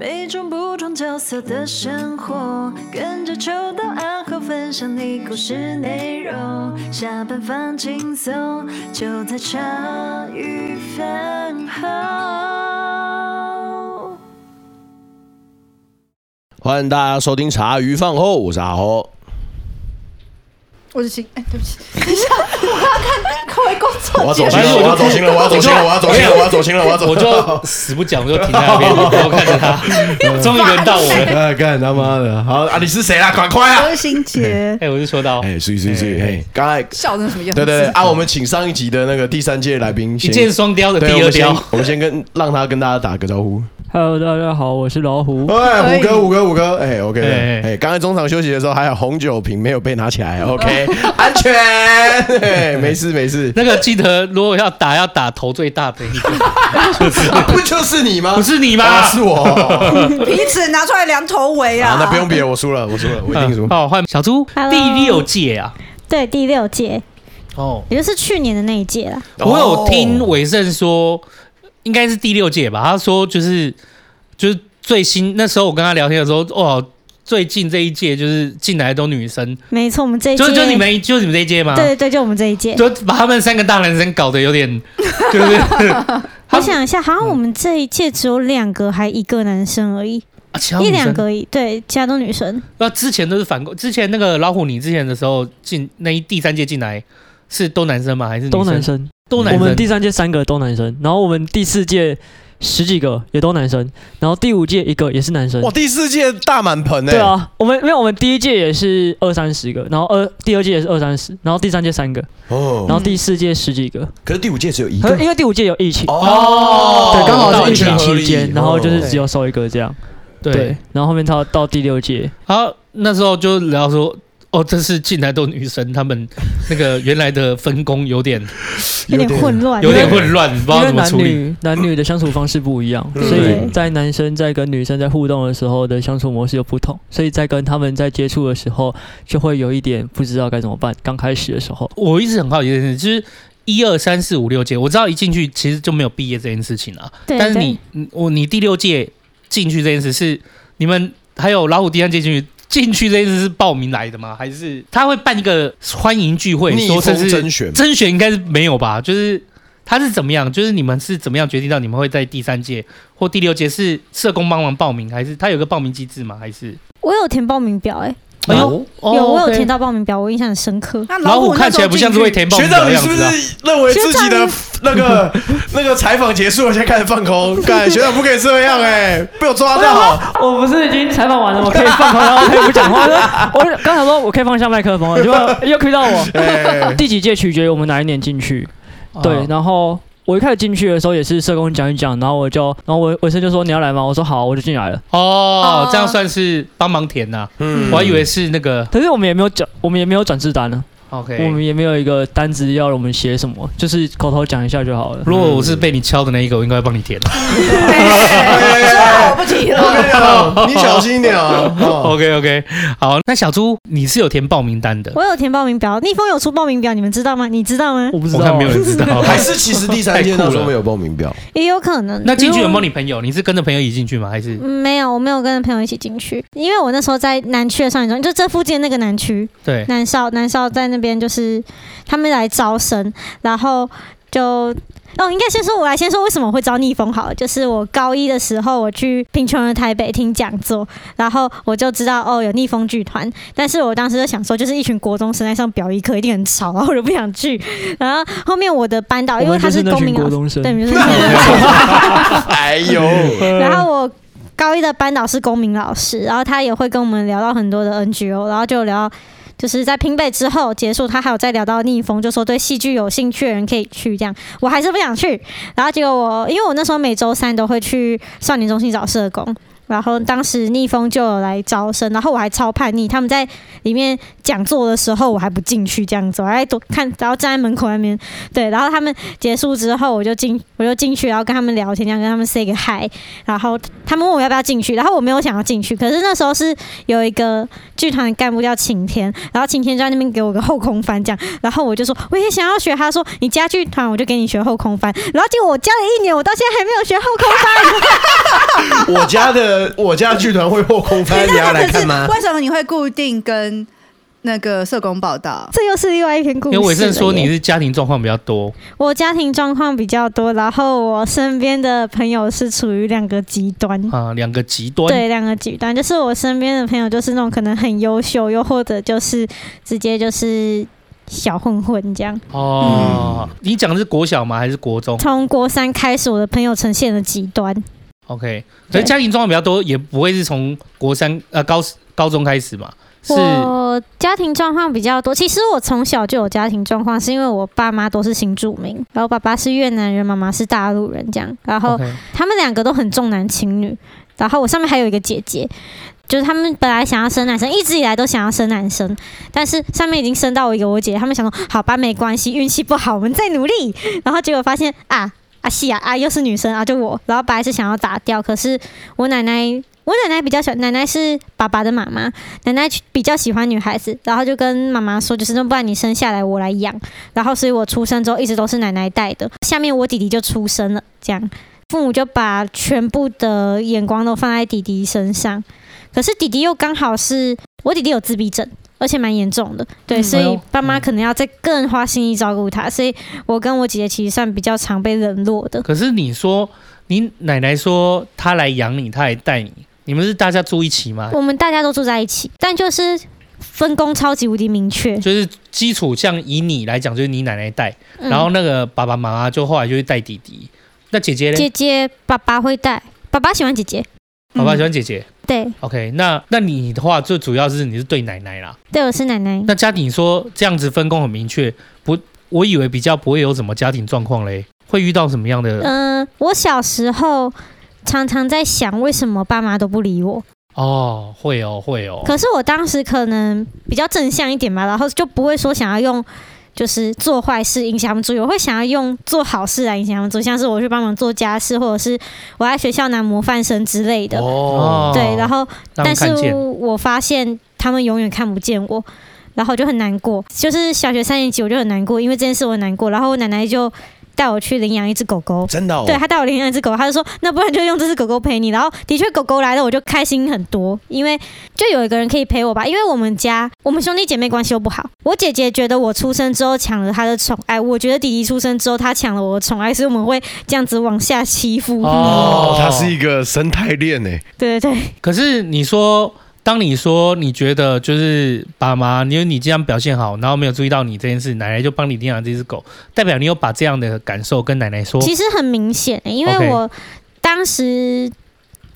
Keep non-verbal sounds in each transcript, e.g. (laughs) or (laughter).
每种不同角色的生活，跟着秋到暗号分享你故事内容。下班放轻松，就在茶余饭后。欢迎大家收听茶余饭后，我是阿豪。我是新，哎，对不起，等一下，我要看各位工作。我要走心了，我要走心了，我要走心了，我要走心了，我要走心了，我要走。我就死不讲，我就停在那边，我看着他，终于轮到我了。干他妈的！好啊，你是谁啦？快快啊！周星杰。哎，我就说到，哎，所以所以所以，哎，刚才笑成什么样？对对对啊！我们请上一集的那个第三届来宾，一箭双雕的第二雕，我们先跟让他跟大家打个招呼。Hello，大家好，我是老虎。哎，虎哥，虎哥，虎哥，哎，OK，哎，刚才中场休息的时候，还有红酒瓶没有被拿起来，OK，(laughs) 安全，没事没事。那个记得，如果要打，要打头最大的一个，(laughs) 不就是你吗？不是你吗？是我。(laughs) 彼此拿出来量头围啊！那不用比了，我输了，我输了，我一定输。好，换小猪，第六届啊，对，第六届，哦，也就是去年的那一届了。我有听伟盛说。应该是第六届吧？他说就是就是最新那时候我跟他聊天的时候，哇，最近这一届就是进来的都女生。没错，我们这一届就就你们就你们这一届吗？对对对，就我们这一届，就把他们三个大男生搞得有点 (laughs) 就是。(laughs) 我想一下，好像我们这一届只有两个还一个男生而已，啊，其他一两个而已，对，其他都女生。那之前都是反过，之前那个老虎，你之前的时候进那一第三届进来是都男生吗？还是都男生？都男生，我们第三届三个都男生，然后我们第四届十几个也都男生，然后第五届一个也是男生。哇，第四届大满盆呢？对啊，我们因为我们第一届也是二三十个，然后二第二届也是二三十，然后第三届三个，哦，然后第四届十几个。可是第五届只有一个，因为第五届有疫情哦，对，刚好是疫情期间，然后就是只有收一个这样。对，然后后面到到第六届，好，那时候就聊说。哦，这是进来都女生，他们那个原来的分工有点 (laughs) 有点混乱，有点混乱，不知道怎么处理。男女男女的相处方式不一样，所以在男生在跟女生在互动的时候的相处模式又不同，所以在跟他们在接触的时候就会有一点不知道该怎么办。刚开始的时候，我一直很好奇一件事，就是一二三四五六届，我知道一进去其实就没有毕业这件事情啊。对。但是你我你第六届进去这件事是你们还有老虎第三届进去。进去这一次是报名来的吗？还是他会办一个欢迎聚会？说这是甄选，甄选应该是没有吧？就是他是怎么样？就是你们是怎么样决定到你们会在第三届或第六届是社工帮忙报名，还是他有个报名机制吗？还是我有填报名表哎、欸。有有，我有填到报名表，我印象很深刻。老虎看起来不像是会填报名表的样子。学长，你是不是认为自己的那个 (laughs) 那个采访结束了，现在开始放空？(laughs) 干，学长不可以这样哎，被我抓到。我不是已经采访完了，我可以放空，然后可以不讲话。(laughs) 我刚才说我可以放下麦克风了，就又 Q 到我。第几届取决于我们哪一年进去。对，然后。我一开始进去的时候也是社工讲一讲，然后我就，然后我维生就说，你要来吗？我说好，我就进来了。哦，这样算是帮忙填呐。嗯，我还以为是那个，可是我们也没有转，我们也没有转制单呢。OK，我们也没有一个单子要我们写什么，就是口头讲一下就好了。如果我是被你敲的那一个，我应该会帮你填。我不提了，你小心一点啊。(laughs) OK OK，好，那小猪你是有填报名单的？我有填报名表，逆风有出报名表，你们知道吗？你知道吗？我不知道，我看没有人知道。(laughs) 还是其实第三届那时候没有报名表？也有可能。那进去有没有你朋友？你是跟着朋友一起进去吗？还是？没有，我没有跟着朋友一起进去，因为我那时候在南区的上一中，就这附近那个南区，对，南少南少在那边就是。他们来招生，然后就哦，应该先说，我来先说为什么会招逆风好了。就是我高一的时候，我去贫穷的台北听讲座，然后我就知道哦有逆风剧团，但是我当时就想说，就是一群国中生在上表一课，一定很吵，然后我就不想去。然后后面我的班导，因为他是公民老师，对，就是哎呦，然后我高一的班导是公民老师，然后他也会跟我们聊到很多的 NGO，然后就聊。就是在拼背之后结束，他还有再聊到逆风，就说对戏剧有兴趣的人可以去这样，我还是不想去。然后结果我，因为我那时候每周三都会去少年中心找社工。然后当时逆风就有来招生，然后我还超叛逆，他们在里面讲座的时候，我还不进去这样子，我还躲看，然后站在门口那边。对，然后他们结束之后，我就进，我就进去，然后跟他们聊天，这样跟他们 say 个 hi。然后他们问我要不要进去，然后我没有想要进去，可是那时候是有一个剧团的干部叫晴天，然后晴天就在那边给我个后空翻这样，然后我就说我也想要学，他说你加剧团我就给你学后空翻，然后结果我教了一年，我到现在还没有学后空翻。我家的我家剧团会后空翻，你要来看吗？(laughs) 为什么你会固定跟？那个社工报道，这又是另外一篇故事。因为伟盛说你是家庭状况比较多，我家庭状况比较多，然后我身边的朋友是处于两个极端啊，两个极端，对，两个极端，就是我身边的朋友就是那种可能很优秀，又或者就是直接就是小混混这样。哦，嗯、你讲的是国小吗？还是国中？从国三开始，我的朋友呈现了极端。OK，所以家庭状况比较多，也不会是从国三呃高高中开始嘛？我家庭状况比较多，其实我从小就有家庭状况，是因为我爸妈都是新住民，然后爸爸是越南人，妈妈是大陆人，这样，然后他们两个都很重男轻女，然后我上面还有一个姐姐，就是他们本来想要生男生，一直以来都想要生男生，但是上面已经生到我一个我姐，他们想说好吧，没关系，运气不好，我们再努力，(laughs) 然后结果发现啊啊西啊啊又是女生啊，就我，然后本来是想要打掉，可是我奶奶。我奶奶比较喜欢，奶奶是爸爸的妈妈，奶奶比较喜欢女孩子，然后就跟妈妈说，就是那不然你生下来我来养，然后所以我出生之后一直都是奶奶带的。下面我弟弟就出生了，这样父母就把全部的眼光都放在弟弟身上，可是弟弟又刚好是我弟弟有自闭症，而且蛮严重的，对，所以爸妈可能要再更花心意照顾他，所以我跟我姐姐其实算比较常被冷落的。可是你说你奶奶说她来养你，她来带你。你们是大家住一起吗？我们大家都住在一起，但就是分工超级无敌明确。就是基础，像以你来讲，就是你奶奶带，嗯、然后那个爸爸妈妈就后来就会带弟弟。那姐姐呢？姐姐爸爸会带，爸爸喜欢姐姐，爸爸喜欢姐姐。嗯、对，OK，那那你的话，最主要是你是对奶奶啦。对，我是奶奶。那家庭说这样子分工很明确，不，我以为比较不会有什么家庭状况嘞，会遇到什么样的？嗯、呃，我小时候。常常在想，为什么爸妈都不理我？哦，会哦，会哦。可是我当时可能比较正向一点嘛，然后就不会说想要用就是做坏事影响他们注意，我会想要用做好事来影响他们注意，像是我去帮忙做家事，或者是我在学校拿模范生之类的。哦，对，然后但是我发现他们永远看不见我，然后就很难过。就是小学三年级我就很难过，因为这件事我很难过，然后我奶奶就。带我去领养一只狗狗，真的、哦？对，他带我领养一只狗，他就说，那不然就用这只狗狗陪你。然后的确，狗狗来了，我就开心很多，因为就有一个人可以陪我吧。因为我们家我们兄弟姐妹关系又不好，我姐姐觉得我出生之后抢了她的宠爱，我觉得弟弟出生之后他抢了我的宠爱，所以我们会这样子往下欺负。哦，他是一个生态链诶。对对对。可是你说。当你说你觉得就是爸妈，因为你这样表现好，然后没有注意到你这件事，奶奶就帮你领养这只狗，代表你有把这样的感受跟奶奶说。其实很明显，因为我当时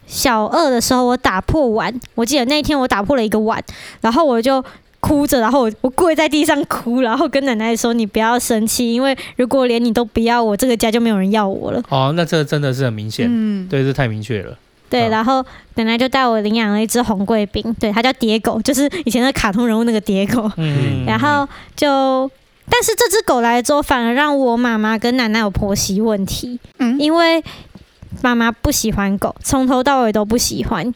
小二的时候，我打破碗，我记得那天我打破了一个碗，然后我就哭着，然后我我跪在地上哭，然后跟奶奶说：“你不要生气，因为如果连你都不要我，这个家就没有人要我了。”哦，那这真的是很明显，嗯，对，这太明确了。对，然后奶奶就带我领养了一只红贵宾，对，它叫蝶狗，(laughs) 就是以前的卡通人物那个蝶狗。嗯，然后就，但是这只狗来了之后，反而让我妈妈跟奶奶有婆媳问题。嗯，因为妈妈不喜欢狗，从头到尾都不喜欢，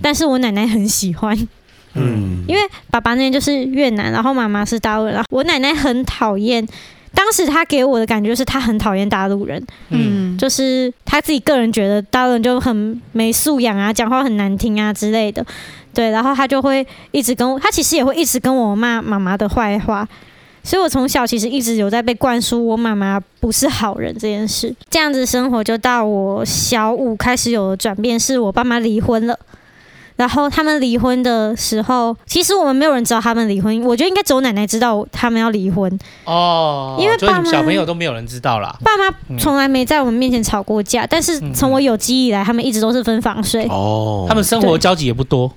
但是我奶奶很喜欢。嗯，因为爸爸那边就是越南，然后妈妈是大陆人，然后我奶奶很讨厌。当时他给我的感觉就是他很讨厌大陆人，嗯，就是他自己个人觉得大陆人就很没素养啊，讲话很难听啊之类的，对，然后他就会一直跟我，他其实也会一直跟我骂妈妈的坏话，所以我从小其实一直有在被灌输我妈妈不是好人这件事，这样子生活就到我小五开始有了转变，是我爸妈离婚了。然后他们离婚的时候，其实我们没有人知道他们离婚。我觉得应该只有奶奶知道他们要离婚哦，因为爸妈小朋友都没有人知道啦。爸妈从来没在我们面前吵过架，嗯、但是从我有记忆以来，他们一直都是分房睡哦。他们生活交集也不多。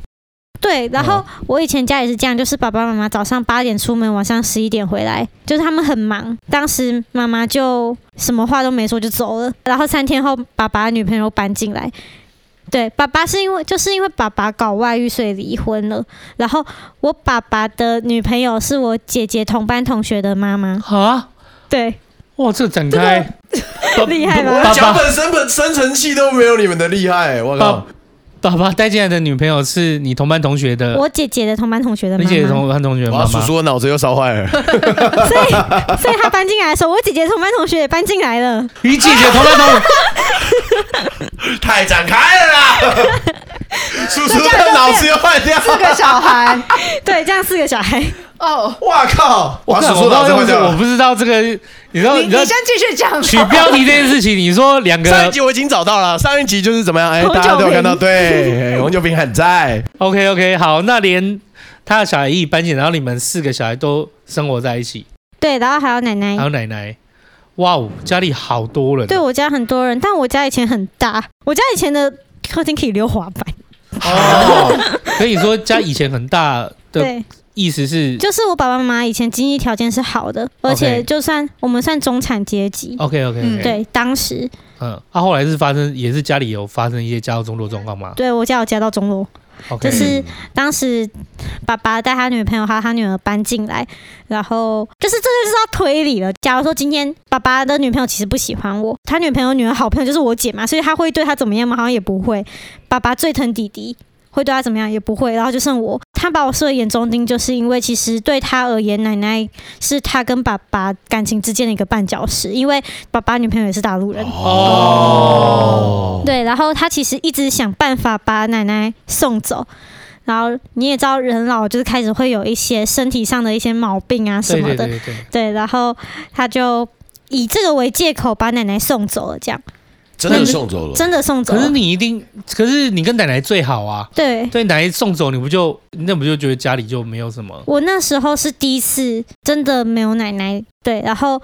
对，然后我以前家也是这样，就是爸爸妈妈早上八点出门，晚上十一点回来，就是他们很忙。当时妈妈就什么话都没说就走了，然后三天后，爸爸的女朋友搬进来。对，爸爸是因为就是因为爸爸搞外遇，所以离婚了。然后我爸爸的女朋友是我姐姐同班同学的妈妈。啊？对。哇，这展开 (laughs) 厉害吗？我脚本生本生成器都没有你们的厉害。我靠！爸爸带进来的女朋友是你同班同学的，我姐姐的同班同学的妈妈。你姐姐同班同学的妈妈。叔叔的脑子又烧坏了。(laughs) 所以，所以他搬进来的时候，我姐姐同班同学也搬进来了。你姐姐同班同学。(laughs) 太展开了啦！(laughs) 子又坏掉四个小孩，(laughs) 对，这样四个小孩。哦，哇靠！我数数到老师我不知道这个，你知道？你你先继续讲。取标题这件事情，你说两个上一集我已经找到了，上一集就是怎么样？哎，大家都有看到，对，红酒瓶很在。OK OK，好，那连他的小孩一起搬进，然后你们四个小孩都生活在一起。对，然后还有奶奶，还有奶奶。哇哦，家里好多人。对，我家很多人，但我家以前很大，我家以前的客厅可以溜滑板。哦，可以说家以前很大的。对。意思是，就是我爸爸妈妈以前经济条件是好的，而且就算我们算中产阶级。OK OK，, okay. 对，当时，嗯，他、啊、后来是发生，也是家里有发生一些家道中落状况吗？对，我家有家道中落.就是当时爸爸带他女朋友还有他女儿搬进来，然后就是这就是要推理了。假如说今天爸爸的女朋友其实不喜欢我，他女朋友女儿好朋友就是我姐嘛，所以他会对他怎么样吗？好像也不会。爸爸最疼弟弟。会对他怎么样也不会，然后就剩我。他把我视为眼中钉，就是因为其实对他而言，奶奶是他跟爸爸感情之间的一个绊脚石。因为爸爸女朋友也是大陆人哦，对，然后他其实一直想办法把奶奶送走。然后你也知道，人老就是开始会有一些身体上的一些毛病啊什么的，对，对，对，对，对，然后他就以这个为借口把奶奶送走了，这样。真的送走了，真的送走了。可是你一定，可是你跟奶奶最好啊。对，对，奶奶送走你不就，那不就觉得家里就没有什么？我那时候是第一次真的没有奶奶，对，然后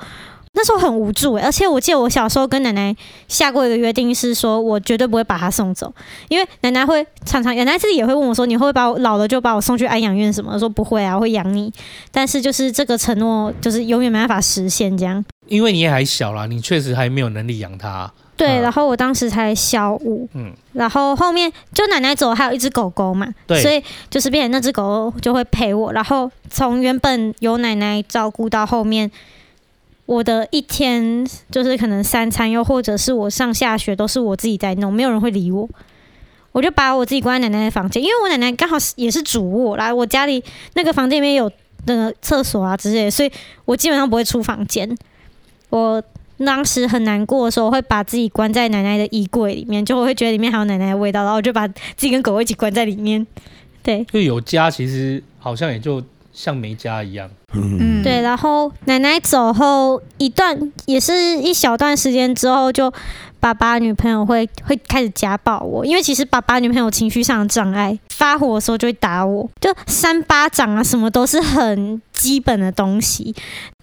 那时候很无助，而且我记得我小时候跟奶奶下过一个约定，是说我绝对不会把她送走，因为奶奶会常常，奶奶自己也会问我说，你会不会把我老了就把我送去安养院什么？说不会啊，我会养你。但是就是这个承诺，就是永远没办法实现这样。因为你也还小啦，你确实还没有能力养她。对，然后我当时才小五，嗯，然后后面就奶奶走，还有一只狗狗嘛，对，所以就是变成那只狗狗就会陪我，然后从原本由奶奶照顾到后面，我的一天就是可能三餐又或者是我上下学都是我自己在弄，没有人会理我，我就把我自己关在奶奶的房间，因为我奶奶刚好也是主卧，来我家里那个房间里面有那个厕所啊之类的，所以我基本上不会出房间，我。当时很难过的时候，我会把自己关在奶奶的衣柜里面，就我会觉得里面还有奶奶的味道，然后我就把自己跟狗一起关在里面。对，就有家，其实好像也就像没家一样。嗯，对。然后奶奶走后一段，也是一小段时间之后，就爸爸女朋友会会开始家暴我，因为其实爸爸女朋友情绪上的障碍，发火的时候就会打我，就扇巴掌啊，什么都是很基本的东西。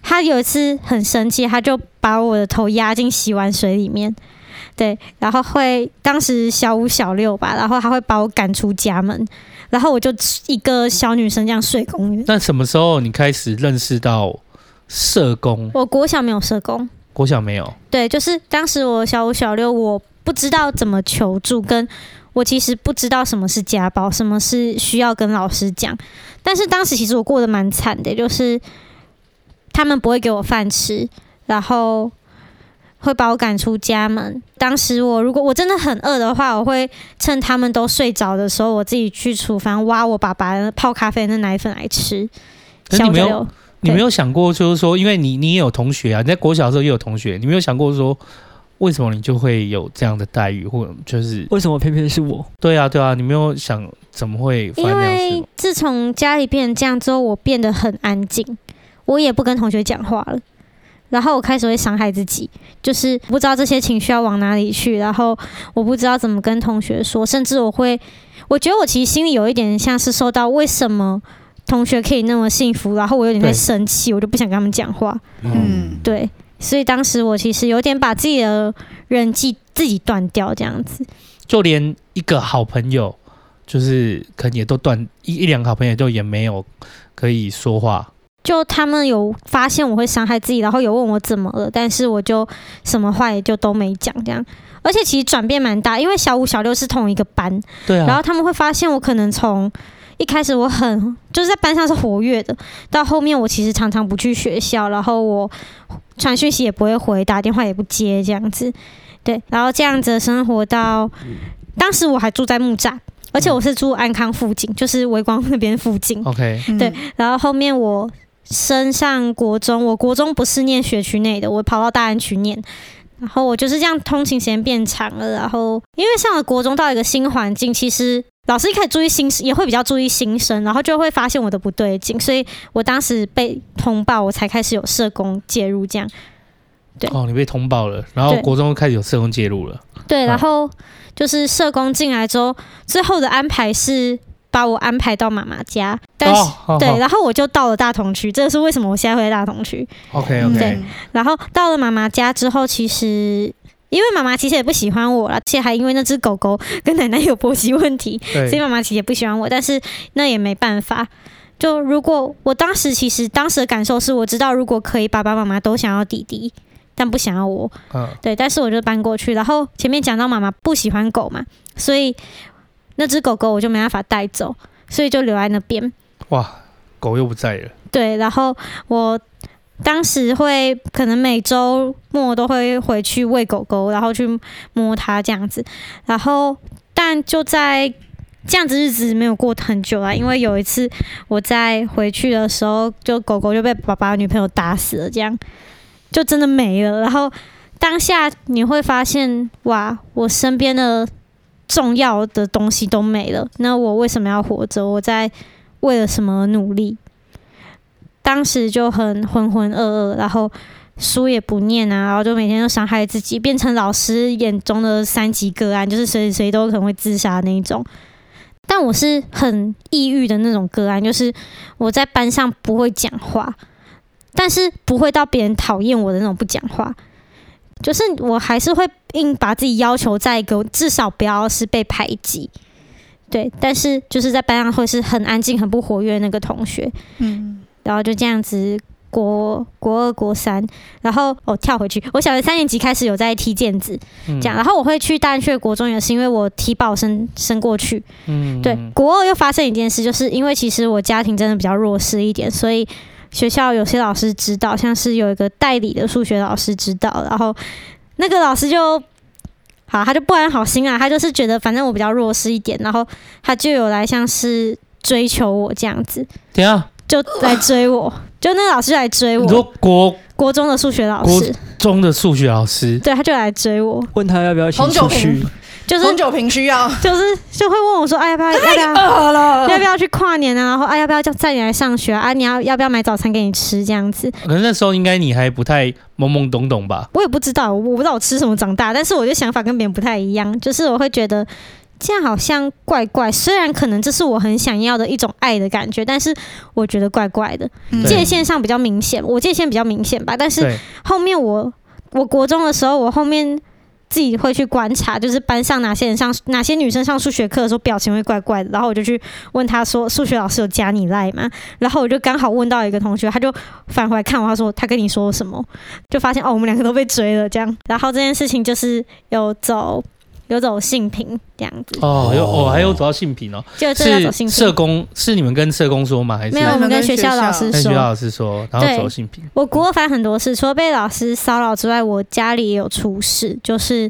他有一次很生气，他就把我的头压进洗碗水里面，对，然后会当时小五小六吧，然后他会把我赶出家门，然后我就一个小女生这样睡公园。那什么时候你开始认识到社工？我国小没有社工，国小没有。对，就是当时我小五小六，我不知道怎么求助，跟我其实不知道什么是家暴，什么是需要跟老师讲。但是当时其实我过得蛮惨的，就是。他们不会给我饭吃，然后会把我赶出家门。当时我如果我真的很饿的话，我会趁他们都睡着的时候，我自己去厨房挖我爸爸泡咖啡的奶粉来吃。小六你没有，想过，就是说，因为你你也有同学啊，你在国小的时候也有同学，你没有想过说，为什么你就会有这样的待遇，或者就是为什么偏偏是我？对啊，对啊，你没有想怎么会？因为自从家里变成这样之后，我变得很安静。我也不跟同学讲话了，然后我开始会伤害自己，就是不知道这些情绪要往哪里去，然后我不知道怎么跟同学说，甚至我会，我觉得我其实心里有一点像是受到为什么同学可以那么幸福，然后我有点在生气，我就不想跟他们讲话。嗯，对，所以当时我其实有点把自己的人际自己断掉，这样子，就连一个好朋友，就是可能也都断一一两个好朋友就也没有可以说话。就他们有发现我会伤害自己，然后有问我怎么了，但是我就什么话也就都没讲这样。而且其实转变蛮大，因为小五小六是同一个班，对啊。然后他们会发现我可能从一开始我很就是在班上是活跃的，到后面我其实常常不去学校，然后我传讯息也不会回，打电话也不接这样子。对，然后这样子的生活到当时我还住在木栅，而且我是住安康附近，就是微光那边附近。OK，对，然后后面我。升上国中，我国中不是念学区内的，我跑到大安区念，然后我就是这样通勤时间变长了，然后因为上了国中到一个新环境，其实老师一开始注意新生，也会比较注意新生，然后就会发现我的不对劲，所以我当时被通报，我才开始有社工介入这样。对哦，你被通报了，然后国中开始有社工介入了。对，然后就是社工进来之后，最后的安排是把我安排到妈妈家，但是、哦、对，然后我就到了大同区，这是为什么我现在会在大同区。OK OK。对，然后到了妈妈家之后，其实。因为妈妈其实也不喜欢我了，而且还因为那只狗狗跟奶奶有婆媳问题，所以妈妈其实也不喜欢我。但是那也没办法。就如果我当时其实当时的感受是，我知道如果可以，爸爸妈妈都想要弟弟，但不想要我。嗯，对。但是我就搬过去。然后前面讲到妈妈不喜欢狗嘛，所以那只狗狗我就没办法带走，所以就留在那边。哇，狗又不在了。对，然后我。当时会可能每周末都会回去喂狗狗，然后去摸它这样子，然后但就在这样子日子没有过很久啊，因为有一次我在回去的时候，就狗狗就被爸爸女朋友打死了，这样就真的没了。然后当下你会发现，哇，我身边的重要的东西都没了，那我为什么要活着？我在为了什么努力？当时就很浑浑噩噩，然后书也不念啊，然后就每天都伤害自己，变成老师眼中的三级个案，就是谁谁都可能会自杀那一种。但我是很抑郁的那种个案，就是我在班上不会讲话，但是不会到别人讨厌我的那种不讲话，就是我还是会硬把自己要求在一个至少不要是被排挤。对，但是就是在班上会是很安静、很不活跃那个同学，嗯。然后就这样子，国国二、国三，然后我、哦、跳回去，我小学三年级开始有在踢毽子，这样，然后我会去大安区国中，也是因为我踢保升升过去，嗯，对，国二又发生一件事，就是因为其实我家庭真的比较弱势一点，所以学校有些老师知道，像是有一个代理的数学老师知道，然后那个老师就好，他就不安好心啊，他就是觉得反正我比较弱势一点，然后他就有来像是追求我这样子，对啊。就来追我，就那个老师来追我。你说国国中的数学老师，国中的数学老师，对，他就来追我，问他要不要请出去，就是红酒瓶需要，就是就会问我说，哎，要不要要不要要不要去跨年啊？然后哎，要不要叫载你来上学啊？啊，你要要不要买早餐给你吃这样子？可能那时候应该你还不太懵懵懂懂吧？我也不知道，我不知道我吃什么长大，但是我的想法跟别人不太一样，就是我会觉得。这样好像怪怪，虽然可能这是我很想要的一种爱的感觉，但是我觉得怪怪的。界限上比较明显，我界限比较明显吧。但是后面我我国中的时候，我后面自己会去观察，就是班上哪些人上哪些女生上数学课的时候表情会怪怪的，然后我就去问他说：“数学老师有加你赖吗？”然后我就刚好问到一个同学，他就返回来看我，他说：“他跟你说什么？”就发现哦，我们两个都被追了这样。然后这件事情就是有走。有走性平这样子哦，有哦，还有走到性平哦，就是社工是你们跟社工说吗？还是没有？我们跟学校老师说，跟学校老师说，然后走性平。我国二发很多事，除了被老师骚扰之外，我家里也有出事，就是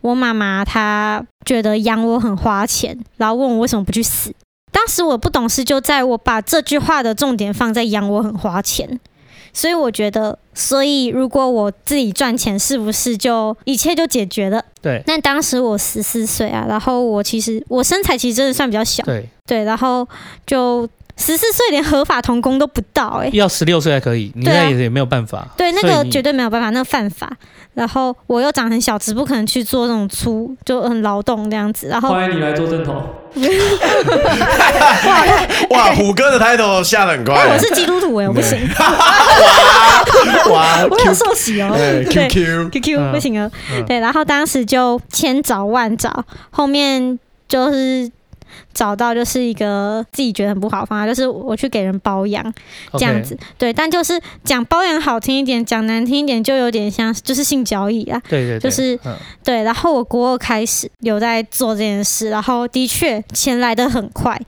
我妈妈她觉得养我很花钱，然后问我为什么不去死。当时我不懂事，就在我把这句话的重点放在养我很花钱。所以我觉得，所以如果我自己赚钱，是不是就一切就解决了？对。那当时我十四岁啊，然后我其实我身材其实真的算比较小，对对，然后就十四岁连合法同工都不到，欸，哎，要十六岁才可以，你现在也也没有办法。对，那个绝对没有办法，那个犯法。然后我又长很小，只不可能去做那种粗就很劳动这样子。然后欢迎你来做正头。哇，虎哥的抬头下得很快。我是基督徒哎，我不行。(laughs) 哇，我有受洗哦。对，Q Q Q Q 不行啊。对，然后当时就千找万找，后面就是。找到就是一个自己觉得很不好的方法，就是我去给人包养这样子，对，但就是讲包养好听一点，讲难听一点就有点像就是性交易啊，对对，就是对。然后我国二开始有在做这件事，然后的确钱来的很快，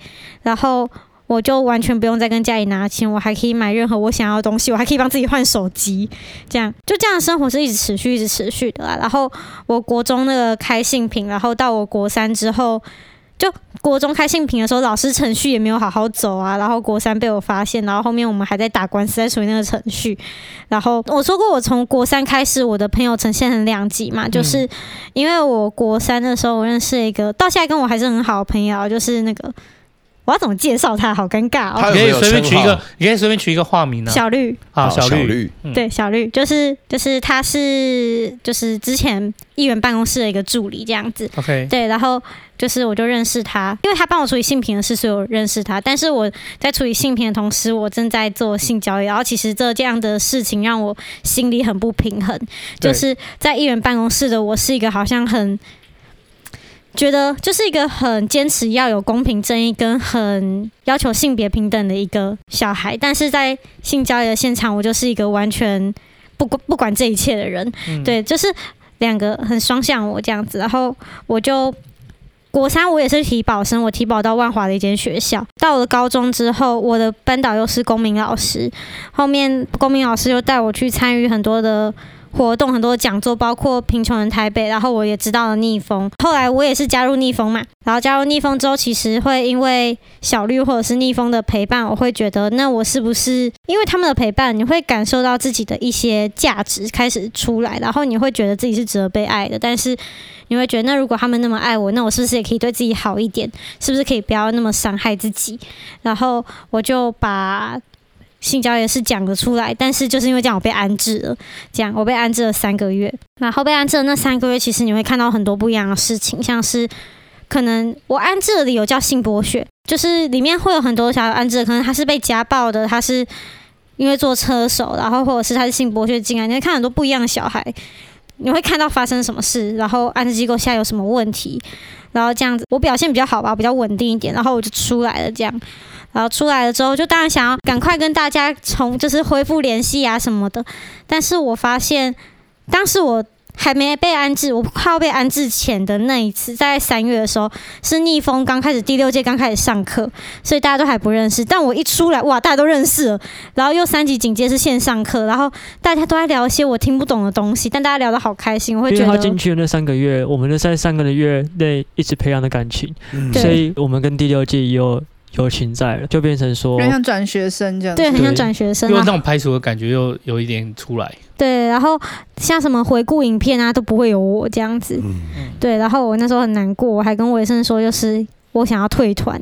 然后我就完全不用再跟家里拿钱，我还可以买任何我想要的东西，我还可以帮自己换手机，这样就这样的生活是一直持续一直持续的啦。然后我国中那个开性平，然后到我国三之后。就国中开性评的时候，老师程序也没有好好走啊，然后国三被我发现，然后后面我们还在打官司，在处理那个程序。然后我说过，我从国三开始，我的朋友呈现很两极嘛，就是因为我国三的时候，我认识一个到现在跟我还是很好的朋友，就是那个。我要怎么介绍他？好尴尬哦！他有你可以随便取一个，你可以随便取一个化名啊。小绿，好，小绿，小绿嗯、对，小绿就是就是他是就是之前议员办公室的一个助理这样子。OK，对，然后就是我就认识他，因为他帮我处理性平的事，所以我认识他。但是我在处理性平的同时，我正在做性交易，然后其实这这样的事情让我心里很不平衡。就是在议员办公室的我是一个好像很。觉得就是一个很坚持要有公平正义跟很要求性别平等的一个小孩，但是在性交易的现场，我就是一个完全不管不管这一切的人。嗯、对，就是两个很双向我这样子。然后我就国三，我也是体保生，我体保到万华的一间学校。到了高中之后，我的班导又是公民老师，后面公民老师又带我去参与很多的。活动很多讲座，包括贫穷人台北，然后我也知道了逆风。后来我也是加入逆风嘛，然后加入逆风之后，其实会因为小绿或者是逆风的陪伴，我会觉得，那我是不是因为他们的陪伴，你会感受到自己的一些价值开始出来，然后你会觉得自己是值得被爱的。但是你会觉得，那如果他们那么爱我，那我是不是也可以对自己好一点？是不是可以不要那么伤害自己？然后我就把。性交易是讲得出来，但是就是因为这样，我被安置了。这样，我被安置了三个月。然后被安置的那三个月，其实你会看到很多不一样的事情，像是可能我安置的理由叫性剥削，就是里面会有很多小孩安置，可能他是被家暴的，他是因为做车手，然后或者是他是性剥削进来。你会看很多不一样的小孩，你会看到发生什么事，然后安置机构现在有什么问题，然后这样子，我表现比较好吧，比较稳定一点，然后我就出来了，这样。然后出来了之后，就当然想要赶快跟大家从就是恢复联系啊什么的。但是我发现，当时我还没被安置，我快要被安置前的那一次，在三月的时候，是逆风刚开始第六届刚开始上课，所以大家都还不认识。但我一出来，哇，大家都认识了。然后又三级警戒是线上课，然后大家都在聊一些我听不懂的东西，但大家聊得好开心。我会觉得，因为他进去的那三个月，我们的在三个月内一直培养的感情，嗯、所以我们跟第六届也有。友情在了，就变成说，很像转学生这样子。对，很像转学生，因为那种排除的感觉又有一点出来。对，然后像什么回顾影片啊，都不会有我这样子。嗯、对，然后我那时候很难过，我还跟维生说，就是我想要退团。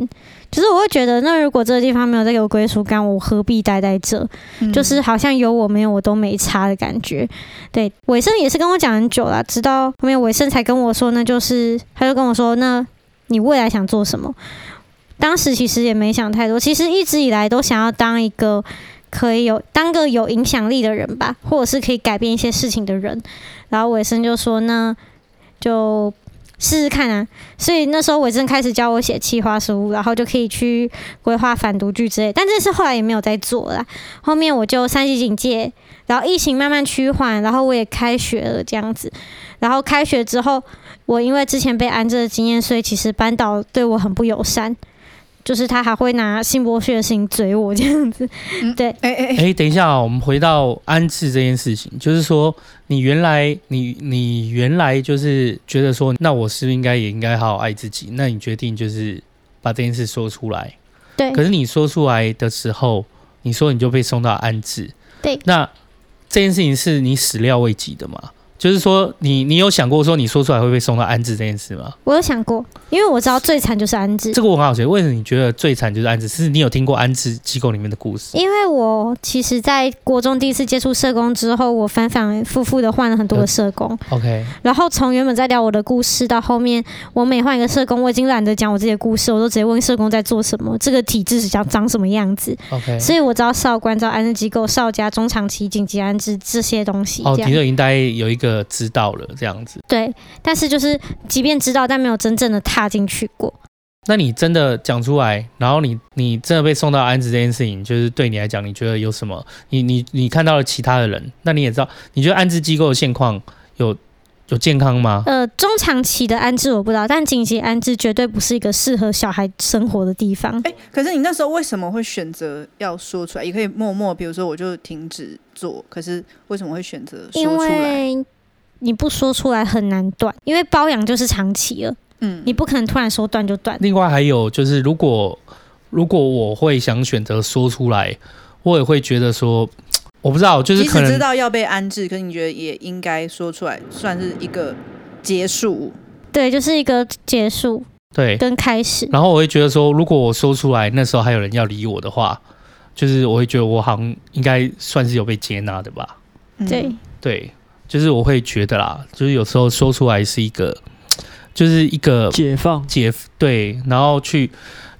就是我会觉得，那如果这个地方没有再给我归属感，我何必待在这？嗯、就是好像有我没有我都没差的感觉。对，维生也是跟我讲很久了，直到后面维生才跟我说，那就是他就跟我说，那你未来想做什么？当时其实也没想太多，其实一直以来都想要当一个可以有当个有影响力的人吧，或者是可以改变一些事情的人。然后伟生就说呢，就试试看啊。所以那时候伟生开始教我写企划书，然后就可以去规划反毒剧之类。但这是后来也没有再做了。后面我就三级警戒，然后疫情慢慢趋缓，然后我也开学了这样子。然后开学之后，我因为之前被安置的经验，所以其实班导对我很不友善。就是他还会拿性剥削的事情追我这样子，对，哎哎哎，等一下啊，我们回到安置这件事情，就是说你原来你你原来就是觉得说，那我是不是应该也应该好好爱自己？那你决定就是把这件事说出来，对。可是你说出来的时候，你说你就被送到安置，对。那这件事情是你始料未及的嘛？就是说你，你你有想过说你说出来会被送到安置这件事吗？我有想过，因为我知道最惨就是安置。这个我很好奇，为什么你觉得最惨就是安置？是你有听过安置机构里面的故事？因为我其实，在国中第一次接触社工之后，我反反复复的换了很多个社工。OK。然后从原本在聊我的故事，到后面我每换一个社工，我已经懒得讲我自己的故事，我都直接问社工在做什么，这个体制是想长什么样子。OK。所以我知道少管、知道安置机构、少家、中长期、紧急安置这些东西。哦，你就已经大概有一个知道了。这样子，对，但是就是即便知道，但没有真正的踏进去过。那你真的讲出来，然后你你真的被送到安置这件事情，就是对你来讲，你觉得有什么？你你你看到了其他的人，那你也知道，你觉得安置机构的现况有有健康吗？呃，中长期的安置我不知道，但紧急安置绝对不是一个适合小孩生活的地方。哎，可是你那时候为什么会选择要说出来？也可以默默，比如说我就停止做，可是为什么会选择说出来？你不说出来很难断，因为包养就是长期了。嗯，你不可能突然说断就断。另外还有就是，如果如果我会想选择说出来，我也会觉得说，我不知道，就是可能知道要被安置，可是你觉得也应该说出来，算是一个结束。对，就是一个结束，对，跟开始。然后我会觉得说，如果我说出来，那时候还有人要理我的话，就是我会觉得我好像应该算是有被接纳的吧。对，对，就是我会觉得啦，就是有时候说出来是一个，就是一个解放解对，然后去。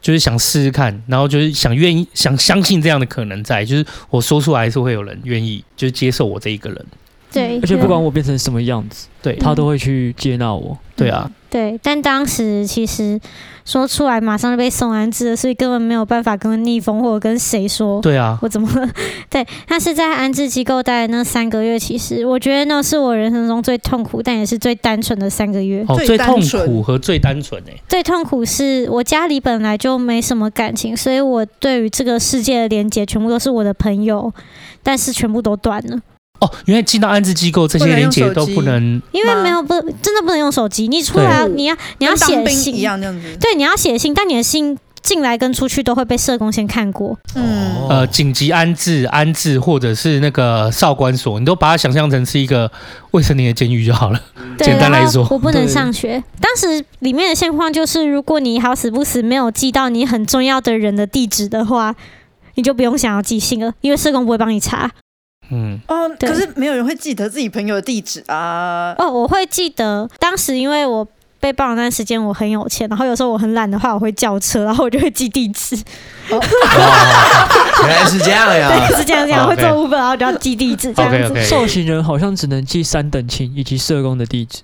就是想试试看，然后就是想愿意想相信这样的可能在，就是我说出来是会有人愿意，就是接受我这一个人。对，而且不管我变成什么样子，对，他都会去接纳我。对啊，对，但当时其实。说出来马上就被送安置了，所以根本没有办法跟逆风或者跟谁说。对啊，我怎么了？(laughs) 对，他是在安置机构待的那三个月，其实我觉得那是我人生中最痛苦，但也是最单纯的三个月。哦，最痛苦和最单纯哎。最痛苦是我家里本来就没什么感情，所以我对于这个世界的连接全部都是我的朋友，但是全部都断了。哦，原来进到安置机构，这些连接都不能，因为没有不真的不能用手机。你出来你要你要写信一样这样子，对，你要写信，但你的信进来跟出去都会被社工先看过。嗯，呃，紧急安置、安置或者是那个少管所，你都把它想象成是一个未成年的监狱就好了。对，简单来说，我不能上学。当时里面的现况就是，如果你好死不死没有寄到你很重要的人的地址的话，你就不用想要寄信了，因为社工不会帮你查。嗯哦，可是没有人会记得自己朋友的地址啊。哦，我会记得，当时因为我被报的那段时间我很有钱，然后有时候我很懒的话，我会叫车，然后我就会记地址。哦，原来是这样呀，(laughs) 对，是这样这样，会做 Uber，然后就要记地址这样子。受刑人好像只能记三等亲以及社工的地址。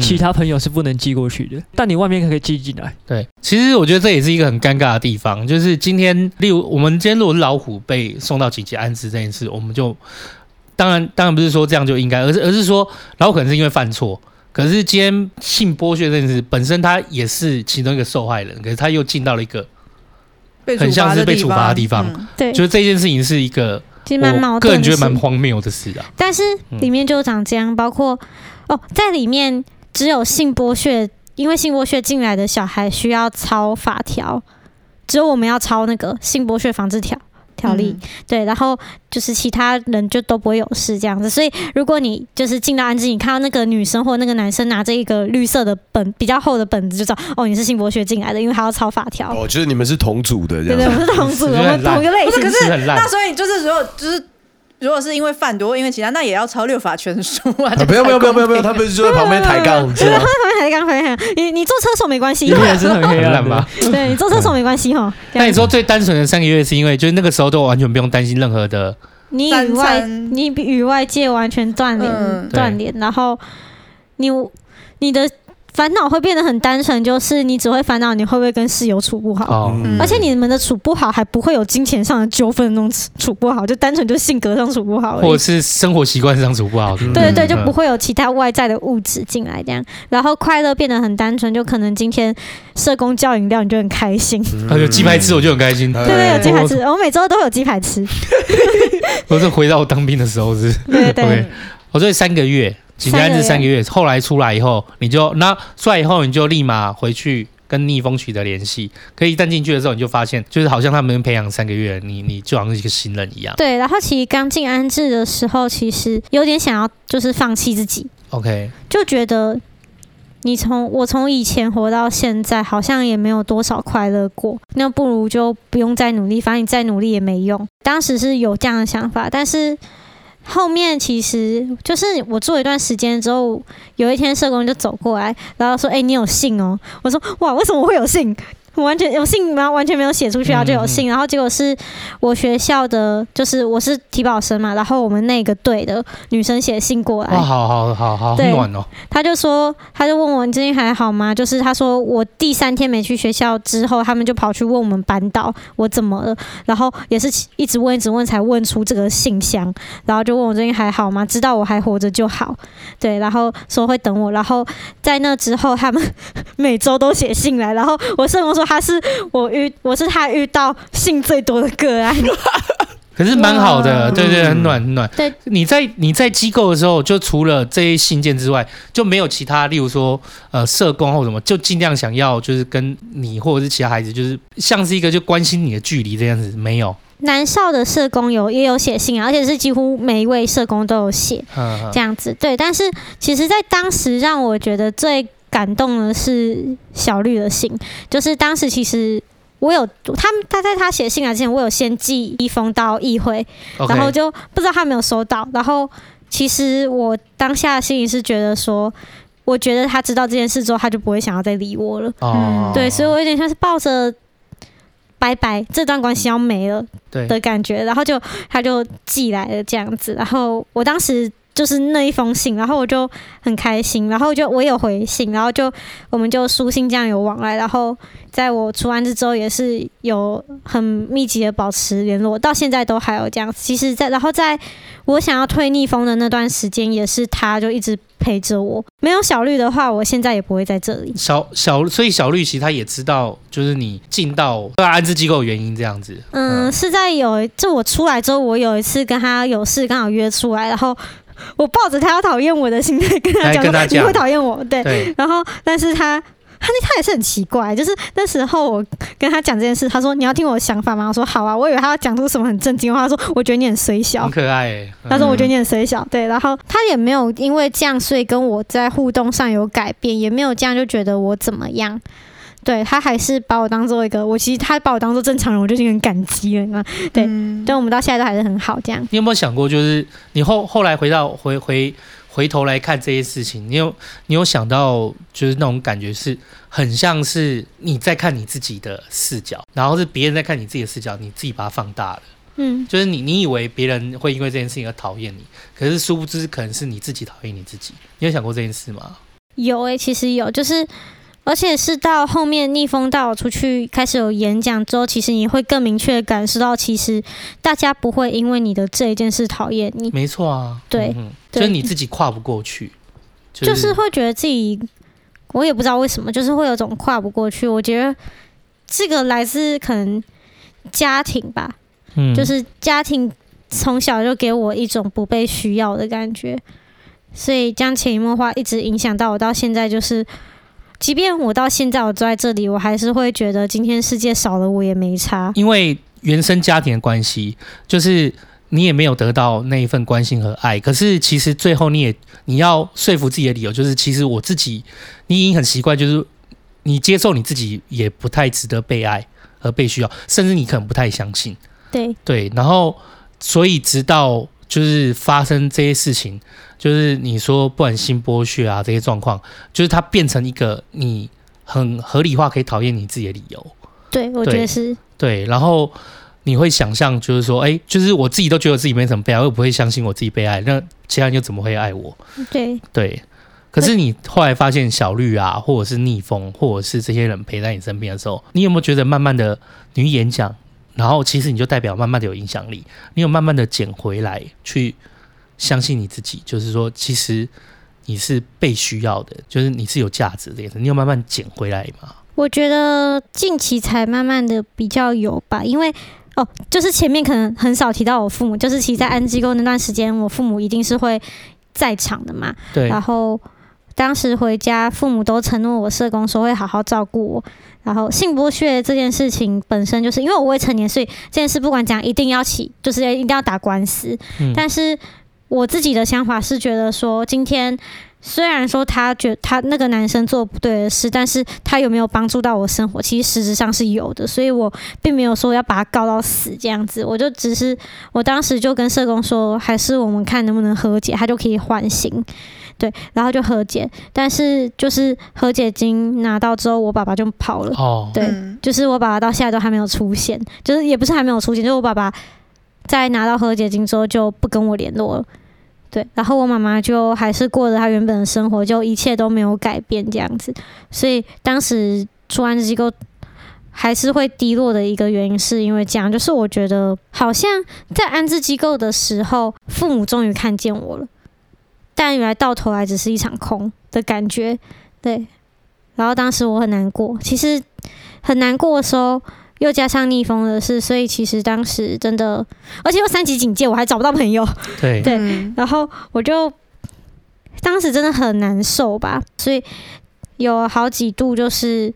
其他朋友是不能寄过去的，但你外面可以寄进来。对，其实我觉得这也是一个很尴尬的地方，就是今天，例如我们今天如果是老虎被送到紧急安置这件事，我们就当然当然不是说这样就应该，而是而是说老虎可能是因为犯错，可是今天性剥削这件事本身他也是其中一个受害人，可是他又进到了一个很像是被处罚的地方，对，就是这件事情是一个我个人觉得蛮荒谬的事啊。但是里面就长这样，包括哦，在里面。只有性剥削，因为性剥削进来的小孩需要抄法条，只有我们要抄那个性剥削防治条条例，嗯、对，然后就是其他人就都不会有事这样子。所以如果你就是进到安置，你看到那个女生或那个男生拿着一个绿色的本，比较厚的本子，就知道哦，你是性剥削进来的，因为他要抄法条。哦，就是你们是同组的，这样对，对对，我们是同组的，我们同一个类 (laughs) 型。可是那所以就是如果，就是。如果是因为贩毒，因为其他，那也要抄六法全书啊！不用不用不用不用不用，他不是就在旁边抬杠，是吗？他在旁边抬杠抬杠，你你坐车手没关系，你也是很黑暗吧？对，你坐车手没关系哈。那你说最单纯的三个月，是因为就是那个时候都完全不用担心任何的，你与外你与外界完全断联断联，然后你你的。烦恼会变得很单纯，就是你只会烦恼你会不会跟室友处不好，哦。嗯、而且你们的处不好还不会有金钱上的纠纷，那种处不好就单纯就性格上处不好，或者是生活习惯上处不好。对。对对，就不会有其他外在的物质进来这样，然后快乐变得很单纯，就可能今天社工叫饮料你就很开心，有鸡排吃我就很开心。对对，有鸡排吃，我每周都有鸡排吃。(laughs) 我是回到我当兵的时候是，对对。对，(laughs) 我这三个月。紧急安置三个月，后来出来以后，你就那出来以后，你就立马回去跟逆风取得联系。可以一旦进去的时候，你就发现，就是好像他们培养三个月，你你就好像一个新人一样。对，然后其实刚进安置的时候，其实有点想要就是放弃自己。OK，就觉得你从我从以前活到现在，好像也没有多少快乐过，那不如就不用再努力，反正你再努力也没用。当时是有这样的想法，但是。后面其实就是我做一段时间之后，有一天社工就走过来，然后说：“哎、你有信哦。”我说：“哇，为什么会有信？” (laughs) 完全有信然后？完全没有写出去啊，就有信。然后结果是我学校的，就是我是体保生嘛，然后我们那个队的女生写信过来。哇，好好好好暖哦。他就说，他就问我你最近还好吗？就是他说我第三天没去学校之后，他们就跑去问我们班导我怎么了，然后也是一直问一直问才问出这个信箱，然后就问我最近还好吗？知道我还活着就好。对，然后说会等我，然后在那之后他们 (laughs) 每周都写信来，然后我社工说。他是我遇，我是他遇到信最多的个案。(laughs) 可是蛮好的，对对，很暖很暖。对，你在你在机构的时候，就除了这些信件之外，就没有其他，例如说呃社工或什么，就尽量想要就是跟你或者是其他孩子，就是像是一个就关心你的距离这样子，没有。南校的社工有也有写信啊，而且是几乎每一位社工都有写这样子。对，但是其实，在当时让我觉得最感动的是小绿的信，就是当时其实我有他他在他写信来之前，我有先寄一封到议会，Okay. 然后就不知道他没有收到。然后其实我当下心里是觉得说，我觉得他知道这件事之后，他就不会想要再理我了。哦，对，所以我有点像是抱着。拜拜，这段关系要没了的感觉，然后就他就寄来了这样子，然后我当时就是那一封信，然后我就很开心，然后就我有回信，然后就我们就书信这样有往来，然后在我出完之后也是有很密集的保持联络，到现在都还有这样。其实在，在然后在我想要退逆风的那段时间，也是他就一直。陪着我，没有小绿的话，我现在也不会在这里。小小，所以小绿其实他也知道，就是你进到对安置机构的原因这样子。嗯，是在有就我出来之后，我有一次跟他有事刚好约出来，然后我抱着他要讨厌我的心态跟他讲，说你会讨厌我，对。对然后，但是他。他那他也是很奇怪，就是那时候我跟他讲这件事，他说你要听我的想法吗？我说好啊，我以为他要讲出什么很震惊的话，他说我觉得你很衰小，很可爱、欸。他说我觉得你很衰小，对，然后他也没有因为这样，所以跟我在互动上有改变，也没有这样就觉得我怎么样。对，他还是把我当做一个，我其实他把我当做正常人，我就已经很感激了，你知道？对，嗯、但我们到现在都还是很好这样。你有没有想过，就是你后后来回到回回？回头来看这些事情，你有你有想到，就是那种感觉是很像是你在看你自己的视角，然后是别人在看你自己的视角，你自己把它放大了。嗯，就是你你以为别人会因为这件事情而讨厌你，可是殊不知可能是你自己讨厌你自己。你有想过这件事吗？有诶、欸，其实有，就是。而且是到后面逆风带我出去开始有演讲之后，其实你会更明确的感受到，其实大家不会因为你的这一件事讨厌你。没错啊，对，嗯、就是你自己跨不过去，就是、就是会觉得自己，我也不知道为什么，就是会有种跨不过去。我觉得这个来自可能家庭吧，嗯，就是家庭从小就给我一种不被需要的感觉，所以将潜移默化一直影响到我到现在，就是。即便我到现在我坐在这里，我还是会觉得今天世界少了我也没差。因为原生家庭的关系，就是你也没有得到那一份关心和爱。可是其实最后你也你要说服自己的理由，就是其实我自己你已经很习惯，就是你接受你自己也不太值得被爱和被需要，甚至你可能不太相信。对对，然后所以直到。就是发生这些事情，就是你说不管心剥削啊这些状况，就是它变成一个你很合理化可以讨厌你自己的理由。对，我觉得是。对，然后你会想象，就是说，哎，就是我自己都觉得自己没什么被爱，我也不会相信我自己被爱，那其他人又怎么会爱我？对对。可是你后来发现小绿啊，或者是逆风，或者是这些人陪在你身边的时候，你有没有觉得慢慢的你去演讲？然后其实你就代表慢慢的有影响力，你有慢慢的捡回来，去相信你自己，就是说其实你是被需要的，就是你是有价值的，你有慢慢捡回来吗？我觉得近期才慢慢的比较有吧，因为哦，就是前面可能很少提到我父母，就是其实在安机构那段时间，我父母一定是会在场的嘛。对。然后当时回家，父母都承诺我社工说会好好照顾我。然后性剥削这件事情本身就是因为我未成年，所以这件事不管讲一定要起，就是一定要打官司。嗯。但是我自己的想法是觉得说，今天虽然说他觉他那个男生做不对的事，但是他有没有帮助到我生活，其实实质上是有的。所以我并没有说要把他告到死这样子，我就只是我当时就跟社工说，还是我们看能不能和解，他就可以缓刑。对，然后就和解，但是就是和解金拿到之后，我爸爸就跑了。哦，对，就是我爸爸到现在都还没有出现，就是也不是还没有出现，就是我爸爸在拿到和解金之后就不跟我联络了。对，然后我妈妈就还是过着她原本的生活，就一切都没有改变这样子。所以当时出安置机构还是会低落的一个原因，是因为这样，就是我觉得好像在安置机构的时候，父母终于看见我了。但原来到头来只是一场空的感觉，对。然后当时我很难过，其实很难过的时候，又加上逆风的事，所以其实当时真的，而且又三级警戒，我还找不到朋友。(laughs) 对对，然后我就当时真的很难受吧，所以有好几度就是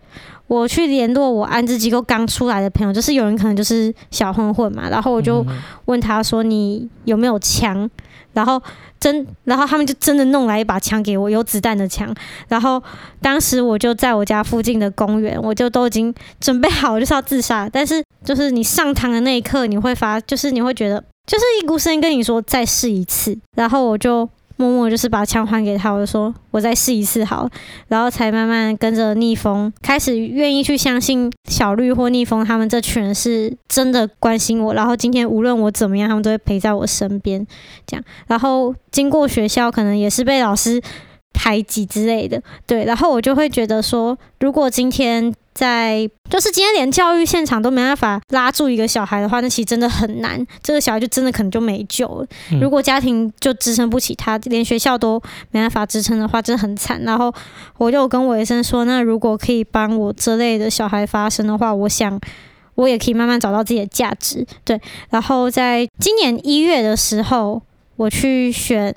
我去联络我安置机构刚出来的朋友，就是有人可能就是小混混嘛，然后我就问他说：“你有没有枪？”然后。真，然后他们就真的弄来一把枪给我，有子弹的枪。然后当时我就在我家附近的公园，我就都已经准备好就是要自杀。但是就是你上膛的那一刻，你会发，就是你会觉得，就是一股声音跟你说再试一次。然后我就。默默就是把枪还给他，我就说我再试一次好，然后才慢慢跟着逆风开始愿意去相信小绿或逆风他们这群人是真的关心我，然后今天无论我怎么样，他们都会陪在我身边，这样。然后经过学校，可能也是被老师排挤之类的，对，然后我就会觉得说，如果今天。在就是今天连教育现场都没办法拉住一个小孩的话，那其实真的很难。这个小孩就真的可能就没救了。如果家庭就支撑不起他，连学校都没办法支撑的话，真的很惨。然后我就跟我医生说，那如果可以帮我这类的小孩发声的话，我想我也可以慢慢找到自己的价值。对，然后在今年一月的时候，我去选。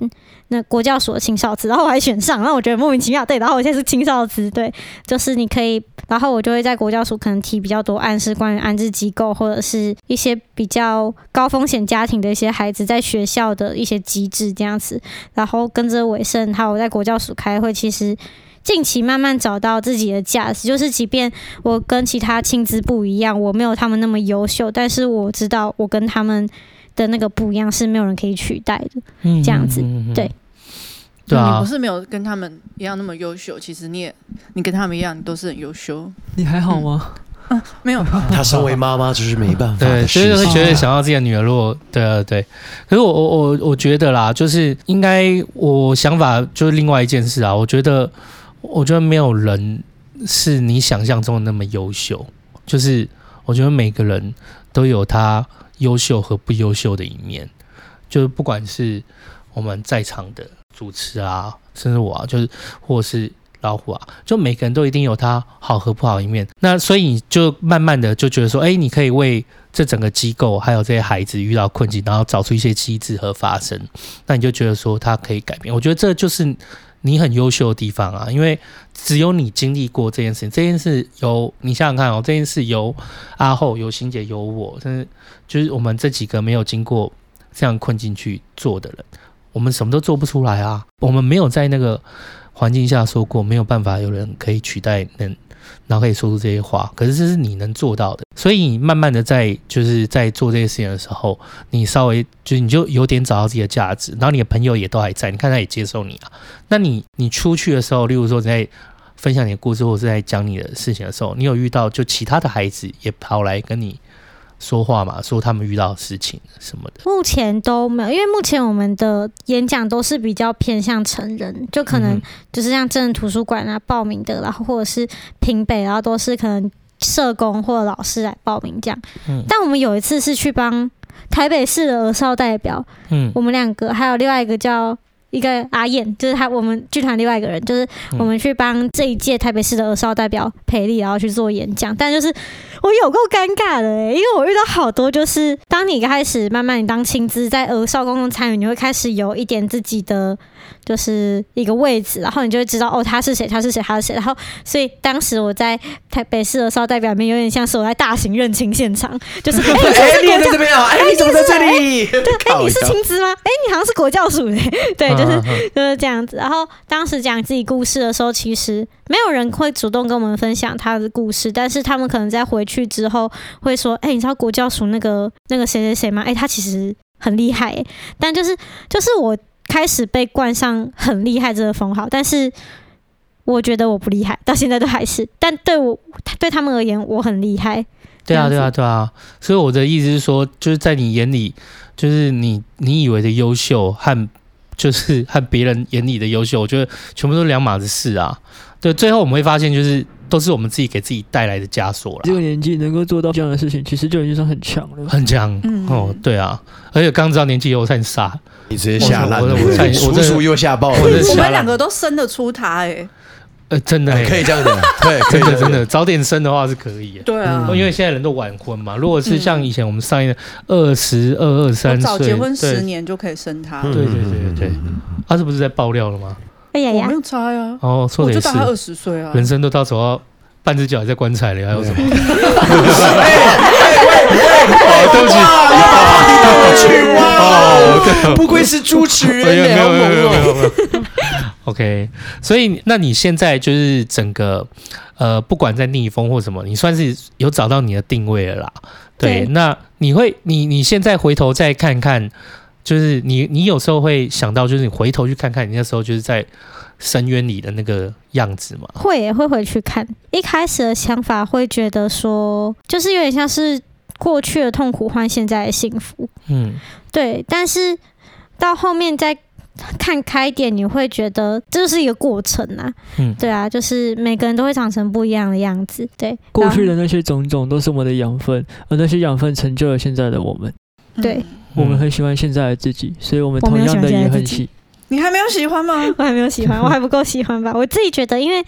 那国教署的青少资，然后我还选上，然后我觉得莫名其妙。对，然后我现在是青少资，对，就是你可以，然后我就会在国教署可能提比较多案，是关于安置机构或者是一些比较高风险家庭的一些孩子在学校的一些机制这样子。然后跟着伟盛，还有在国教署开会，其实近期慢慢找到自己的价值，就是即便我跟其他青资不一样，我没有他们那么优秀，但是我知道我跟他们。的那个不一样是没有人可以取代的，嗯这样子，对，对啊，你不是没有跟他们一样那么优秀，其实你也，你跟他们一样，你都是很优秀。你还好吗？嗯，没有。(laughs) 他身为妈妈就是没办法，对，所以就会觉得想要自己的女儿如果，对啊，对。可是我我我我觉得啦，就是应该我想法就是另外一件事啊。我觉得我觉得没有人是你想象中的那么优秀，就是我觉得每个人都有他。优秀和不优秀的一面，就是不管是我们在场的主持啊，甚至我啊，就是或是老虎啊，就每个人都一定有他好和不好一面。那所以你就慢慢的就觉得说，哎，你可以为这整个机构还有这些孩子遇到困境，然后找出一些机制和发生。那你就觉得说，他可以改变。我觉得这就是。你很优秀的地方啊，因为只有你经历过这件事情。这件事由你想想看哦，这件事由阿后、由欣姐、由我，甚至就是我们这几个没有经过这样困境去做的人，我们什么都做不出来啊。我们没有在那个环境下说过，没有办法有人可以取代能。然后可以说出这些话，可是这是你能做到的，所以你慢慢的在就是在做这些事情的时候，你稍微就你就有点找到自己的价值，然后你的朋友也都还在，你看他也接受你啊。那你你出去的时候，例如说你在分享你的故事，或者是在讲你的事情的时候，你有遇到就其他的孩子也跑来跟你。说话嘛，说他们遇到的事情什么的，目前都没有，因为目前我们的演讲都是比较偏向成人，就可能就是像真人图书馆啊报名的，然后或者是平北，然后都是可能社工或者老师来报名这样。嗯，但我们有一次是去帮台北市的儿少代表，嗯，我们两个还有另外一个叫。一个阿燕，就是他，我们剧团另外一个人，就是我们去帮这一届台北市的儿少代表培力，然后去做演讲。但就是我有够尴尬的欸，因为我遇到好多，就是当你开始慢慢你当青资在儿少公共参与，你会开始有一点自己的。就是一个位置，然后你就会知道哦，他是谁，他是谁，他是谁。然后，所以当时我在台北市的时候代表面，有点像是我在大型认亲现场，(laughs) 就 (laughs) 是哎，你在这边啊？哎，你怎么在这里？对，哎，你是青资吗？哎，你好像是国教署的，对，就是就是这样子。然后当时讲自己故事的时候，其实没有人会主动跟我们分享他的故事，但是他们可能在回去之后会说，哎，你知道国教署那个那个谁谁谁吗？哎，他其实很厉害，但就是就是我。开始被冠上很厉害这个封号，但是我觉得我不厉害，到现在都还是。但对我对他们而言，我很厉害。对啊，对啊，对啊。所以我的意思是说，就是在你眼里，就是你你以为的优秀和就是和别人眼里的优秀，我觉得全部都是两码子事啊。对，最后我们会发现，就是都是我们自己给自己带来的枷锁了。这个年纪能够做到这样的事情，其实就已经算很强了。很强，嗯，哦，对啊。而且刚知道年纪又很傻。你直接吓烂了，我我叔叔又吓爆了。我们两个都生得出他哎，呃，真的可以这样讲，对，真的真的早点生的话是可以。对啊，因为现在人都晚婚嘛。如果是像以前我们上一二十二二三岁，早结婚十年就可以生他。对对对对，他是不是在爆料了吗？哎呀呀，我没有差呀。哦，说的也是。我就大他二十岁啊。人生都到走到半只脚还在棺材里，还有什么？对不起，去哇！不愧是主持人，没有没有没有没有。OK，所以那你现在就是整个呃，不管在逆风或什么，你算是有找到你的定位了啦。对，对那你会你你现在回头再看看，就是你你有时候会想到，就是你回头去看看你那时候就是在深渊里的那个样子吗？会也会回去看，一开始的想法会觉得说，就是有点像是过去的痛苦换现在的幸福。嗯，对，但是到后面再。看开点，你会觉得这是一个过程啊。嗯，对啊，就是每个人都会长成不一样的样子。对，过去的那些种种都是我们的养分，而那些养分成就了现在的我们。对，我们很喜欢现在的自己，所以我们同样的也很喜。你还没有喜欢吗？(laughs) 我还没有喜欢，(laughs) 我还不够喜欢吧？我自己觉得，因为。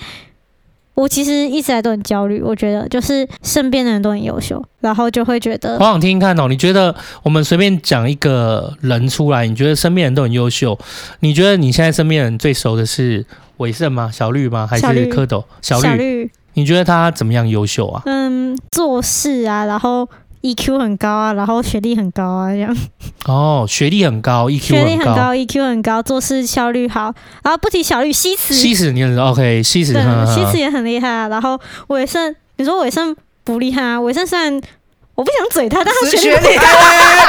我其实一直来都很焦虑，我觉得就是身边的人都很优秀，然后就会觉得。我想听听看哦，你觉得我们随便讲一个人出来，你觉得身边人都很优秀，你觉得你现在身边人最熟的是伟盛吗？小绿吗？还是蝌蚪？小绿。小绿。你觉得他怎么样优秀啊？嗯，做事啊，然后。EQ 很高啊，然后学历很高啊，这样。哦，学历很高，EQ 学历很高，EQ 很高，做事效率好。然后不提小绿，西辞，西辞你很 OK，西辞，对，西辞也很厉害啊。然后尾盛，你说尾盛不厉害啊？尾盛虽然。我不想嘴他，但他学历，不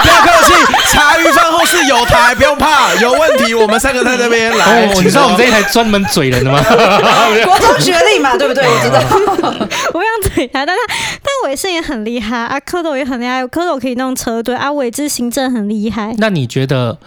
要客气，茶余饭后是有台，不用怕，有问题我们三个在那边来。你知道我们这一台专门嘴人的吗？(laughs) 国中学历嘛，对不对？我知道。(laughs) 我不想嘴他，但他但伟盛也很厉害啊，蝌蚪也很厉害，蝌蚪可以弄车队啊，伟志行政很厉害。那你觉得？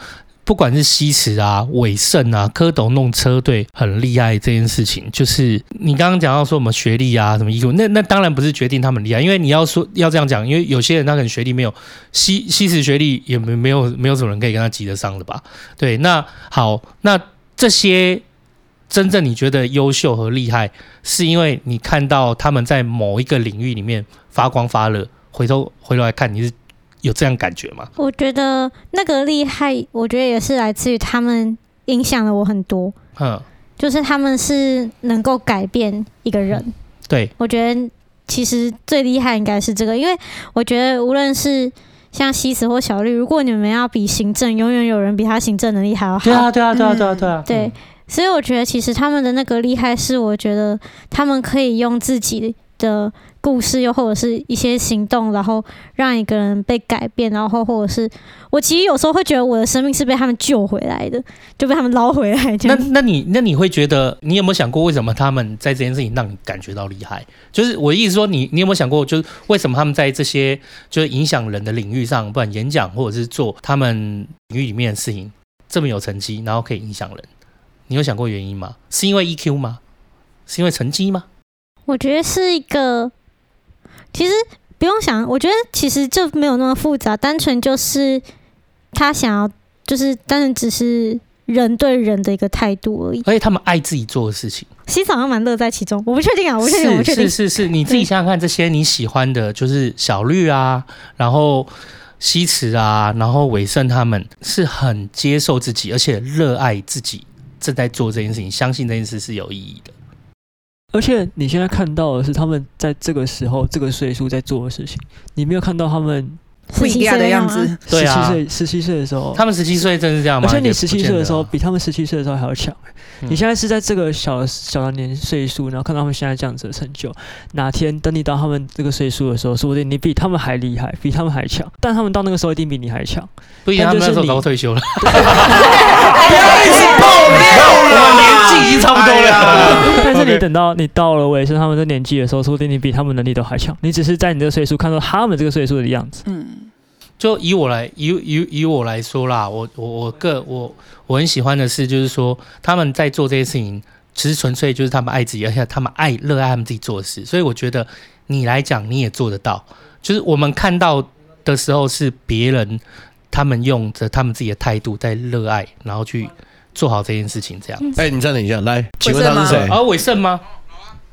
不管是西池啊、伟盛啊、蝌蚪弄车队很厉害这件事情，就是你刚刚讲到说我们学历啊、什么 EQ，那那当然不是决定他们厉害，因为你要说要这样讲，因为有些人他可能学历没有西西池学历也没没有没有什么人可以跟他及得上的吧？对，那好，那这些真正你觉得优秀和厉害，是因为你看到他们在某一个领域里面发光发热，回头回头来看你是。有这样感觉吗？我觉得那个厉害，我觉得也是来自于他们影响了我很多。嗯，就是他们是能够改变一个人。嗯、对，我觉得其实最厉害应该是这个，因为我觉得无论是像西辞或小绿，如果你们要比行政，永远有人比他行政能力还要好。对啊，对啊，对啊，对啊，对啊。对，所以我觉得其实他们的那个厉害是，我觉得他们可以用自己的。故事又或者是一些行动，然后让一个人被改变，然后或者是我其实有时候会觉得我的生命是被他们救回来的，就被他们捞回来。那那你那你会觉得你有没有想过为什么他们在这件事情让你感觉到厉害？就是我的意思说，你你有没有想过，就是为什么他们在这些就是影响人的领域上，不管演讲或者是做他们领域里面的事情这么有成绩，然后可以影响人？你有想过原因吗？是因为 EQ 吗？是因为成绩吗？我觉得是一个。其实不用想，我觉得其实就没有那么复杂，单纯就是他想要，就是单纯只是人对人的一个态度而已。而且他们爱自己做的事情，西辞好像蛮乐在其中。我不确定啊，我不确定，我不确定。是是是，你自己想想看，这些你喜欢的，就是小绿啊，然后西池啊，然后伟盛他们是很接受自己，而且热爱自己正在做这件事情，相信这件事是有意义的。而且你现在看到的是他们在这个时候、这个岁数在做的事情，你没有看到他们不一样的样子。对啊十七岁，十七岁的时候，他们十七岁真是这样吗？而且你十七岁的时候，比他们十七岁的时候还要强。你现在是在这个小小的年岁数，然后看到他们现在这样子的成就，哪天等你到他们这个岁数的时候，说不定你比他们还厉害，比他们还强。但他们到那个时候一定比你还强。不一定，他们那时候早退休了。不要一直爆料，我们年纪已经差不多了。但是你等到你到了伟盛他们这年纪的时候，说不定你比他们能力都还强。你只是在你这个岁数看到他们这个岁数的样子。嗯。就以我来以以以我来说啦，我我我个我我很喜欢的是，就是说他们在做这些事情，其实纯粹就是他们爱自己，而且他们爱热爱他们自己做的事。所以我觉得你来讲你也做得到。就是我们看到的时候是别人他们用着他们自己的态度在热爱，然后去做好这件事情。这样。哎，你暂停一下，来，请问他是谁？啊，伟盛吗？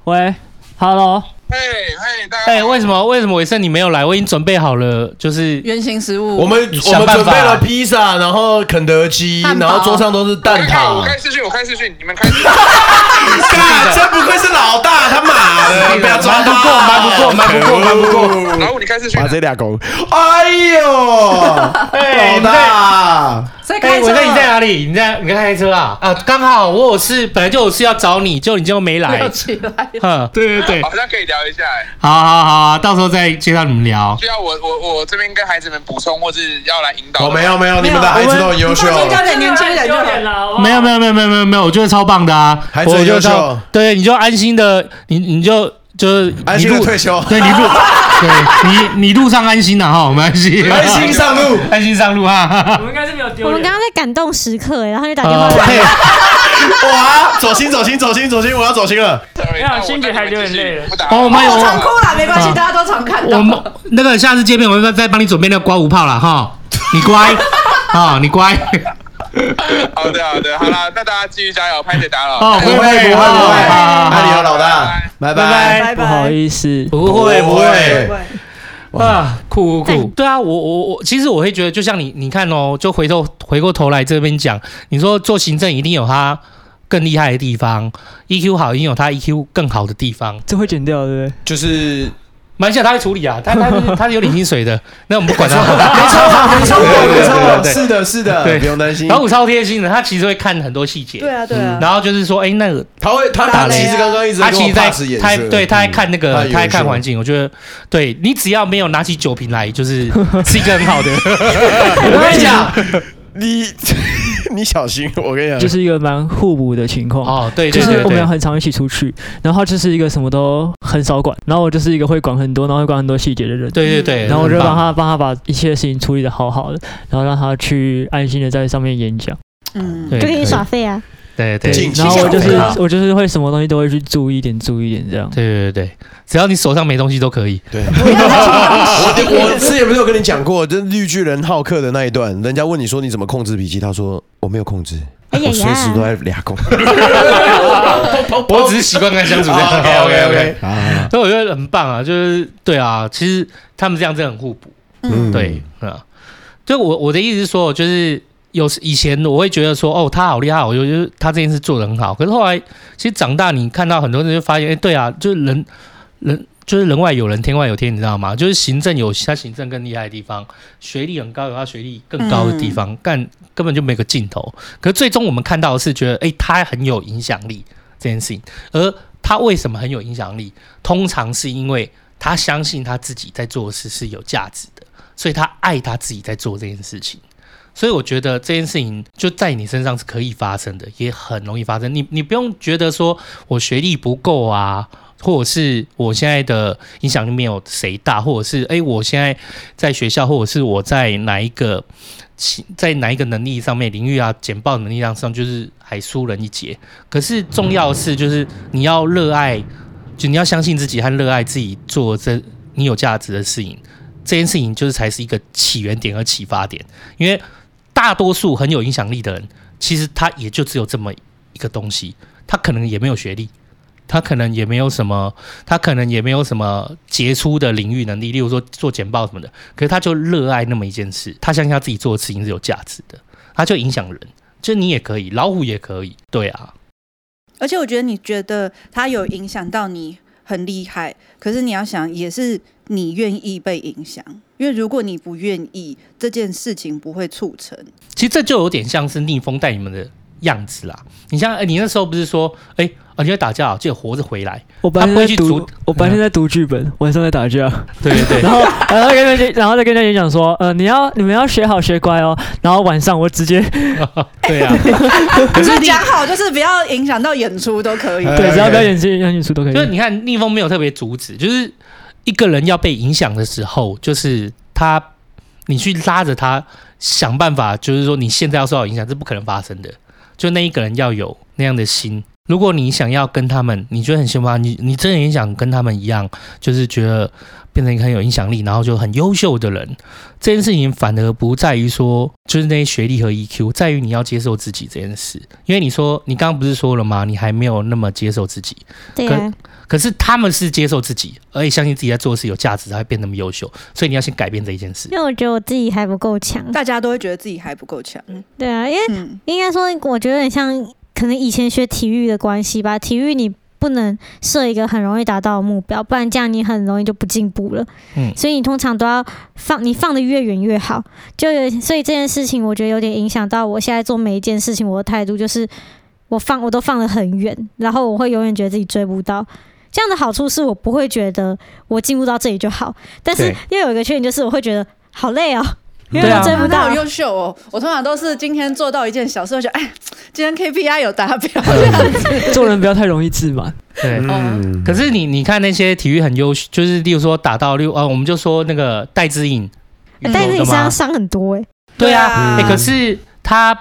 喂，Hello。嘿，嘿，大家。哎，为什么？为什么伟盛你没有来？我已经准备好了，就是原型食物。我们我们准备了披萨，然后肯德基，然后桌上都是蛋挞。我开视讯，我开视讯，你们开。真不愧是老大，他妈的！不要装不过，瞒不过，瞒不过，瞒不过。然后，你开视讯。把这俩狗。哎呦，老大。哎，伟盛你在哪里？你在？你在开车啊？啊，刚好我有事，本来就有事要找你，就你就没来。(laughs) 起来。嗯，对对对。好像可以聊一下。好好好啊，到时候再介绍你们聊。需要我我我这边跟孩子们补充，或是要来引导？哦，没有没有，你们的孩子都很优秀。交给年轻人就好了。没有没有没有没有没有没有，我觉得超棒的啊，孩子优秀。对，你就安心的，你你就就是安心的退休。对，你路，对你你路上安心的哈，没关系。安心上路，安心上路哈。我们应该是没有丢。我们刚刚在感动时刻哎，然后就打电话来。哇，走心走心走心走心，我要走心了。没有，心姐还流眼泪了。哦，我们有常哭了，没关系，大家都常看到。我们那个下次见面，我们再帮你准备那个刮胡泡了哈。你乖，啊，你乖。好的好的，好了，那大家继续加油，拍谢打扰。哦，不会不会不会，爱你哦，老大，拜拜拜拜，不好意思，不会不会。啊，酷酷酷！对啊，我我我，其实我会觉得，就像你，你看哦，就回头回过头来这边讲，你说做行政一定有他更厉害的地方，EQ 好一定有他 EQ 更好的地方，这会剪掉对不对？就是。蛮像他会处理啊，他他 (laughs) 他是有领薪水的，那我们不管他。没错没错没错，(laughs) 是的是的，对，不用担心。老虎超贴心的，他其实会看很多细节。对啊对啊。然后就是说，哎，那个他会他他其实刚刚一直他其实在他对他在看那个他在看环境，我觉得对你只要没有拿起酒瓶来，就是是一个很好的。(laughs) 我跟你讲。你 (laughs) 你小心，我跟你讲，就是一个蛮互补的情况哦。对，就是我们俩很常一起出去，然后就是一个什么都很少管，然后我就是一个会管很多，然后会管很多细节的人。对对对，然后我就帮他帮他把一切事情处理的好好的，然后让他去安心的在上面演讲。嗯，就可以耍废啊。对对，然后我就是我就是会什么东西都会去注意一点，注意一点这样。对对对，只要你手上没东西都可以。对，(laughs) 我我之前不是有跟你讲过，就是绿巨人浩克的那一段，人家问你说你怎么控制脾气，他说我没有控制，我随时都在俩攻。(laughs) 我只是习惯跟他相处这样。OK OK OK，所以我觉得很棒啊，就是对啊，其实他们这样真的很互补。嗯，对啊，就我我的意思是说，就是。有以前我会觉得说哦，他好厉害，我就觉得他这件事做得很好。可是后来其实长大，你看到很多人就发现，哎，对啊，就是人人就是人外有人，天外有天，你知道吗？就是行政有他行政更厉害的地方，学历很高有他学历更高的地方，干根本就没个尽头。可是最终我们看到的是觉得，哎，他很有影响力这件事情。而他为什么很有影响力？通常是因为他相信他自己在做的事是有价值的，所以他爱他自己在做这件事情。所以我觉得这件事情就在你身上是可以发生的，也很容易发生。你你不用觉得说我学历不够啊，或者是我现在的影响力没有谁大，或者是诶，我现在在学校，或者是我在哪一个在哪一个能力上面领域啊，简报能力上就是还输人一截。可是重要的是，就是你要热爱，就你要相信自己和热爱自己做这你有价值的事情。这件事情就是才是一个起源点和启发点，因为。大多数很有影响力的人，其实他也就只有这么一个东西，他可能也没有学历，他可能也没有什么，他可能也没有什么杰出的领域能力，例如说做简报什么的。可是他就热爱那么一件事，他相信他自己做的事情是有价值的，他就影响人。就你也可以，老虎也可以，对啊。而且我觉得，你觉得他有影响到你很厉害，可是你要想，也是你愿意被影响。因为如果你不愿意，这件事情不会促成。其实这就有点像是逆风带你们的样子啦。你像，你那时候不是说，哎、欸，啊，你会打架，就活着回来。我白天在读，我白天在读剧本，晚上在打架。对对对。(laughs) 然后，然后跟大家，然后再跟大家讲说，呃，你要你们要学好学乖哦。然后晚上我直接，(laughs) 对啊。(laughs) 可是讲好就是不要影响到演出都可以。对，只要不要演戏，让演出都可以。就是你看逆风没有特别阻止，就是。一个人要被影响的时候，就是他，你去拉着他想办法，就是说你现在要受到影响，这不可能发生的。就那一个人要有那样的心，如果你想要跟他们，你觉得很喜欢，你你真的也想跟他们一样，就是觉得变成一个很有影响力，然后就很优秀的人，这件事情反而不在于说就是那些学历和 EQ，在于你要接受自己这件事。因为你说你刚刚不是说了吗？你还没有那么接受自己。对啊。可是他们是接受自己，而且相信自己在做的事有价值，才会变那么优秀。所以你要先改变这一件事。因为我觉得我自己还不够强，大家都会觉得自己还不够强。对啊，因为应该说，我觉得很像可能以前学体育的关系吧。体育你不能设一个很容易达到的目标，不然这样你很容易就不进步了。嗯，所以你通常都要放，你放的越远越好。就有，所以这件事情我觉得有点影响到我现在做每一件事情我的态度，就是我放我都放得很远，然后我会永远觉得自己追不到。这样的好处是我不会觉得我进步到这里就好，但是又有一个缺点就是我会觉得好累哦，因为我追不到。好优秀哦！我通常都是今天做到一件小事，我觉得哎，今天 KPI 有达标这样子。(laughs) 做人不要太容易自满。对，嗯。可是你你看那些体育很优秀，就是例如说打到六啊，我们就说那个戴资颖，戴资颖身上伤很多哎。对啊，哎，可是他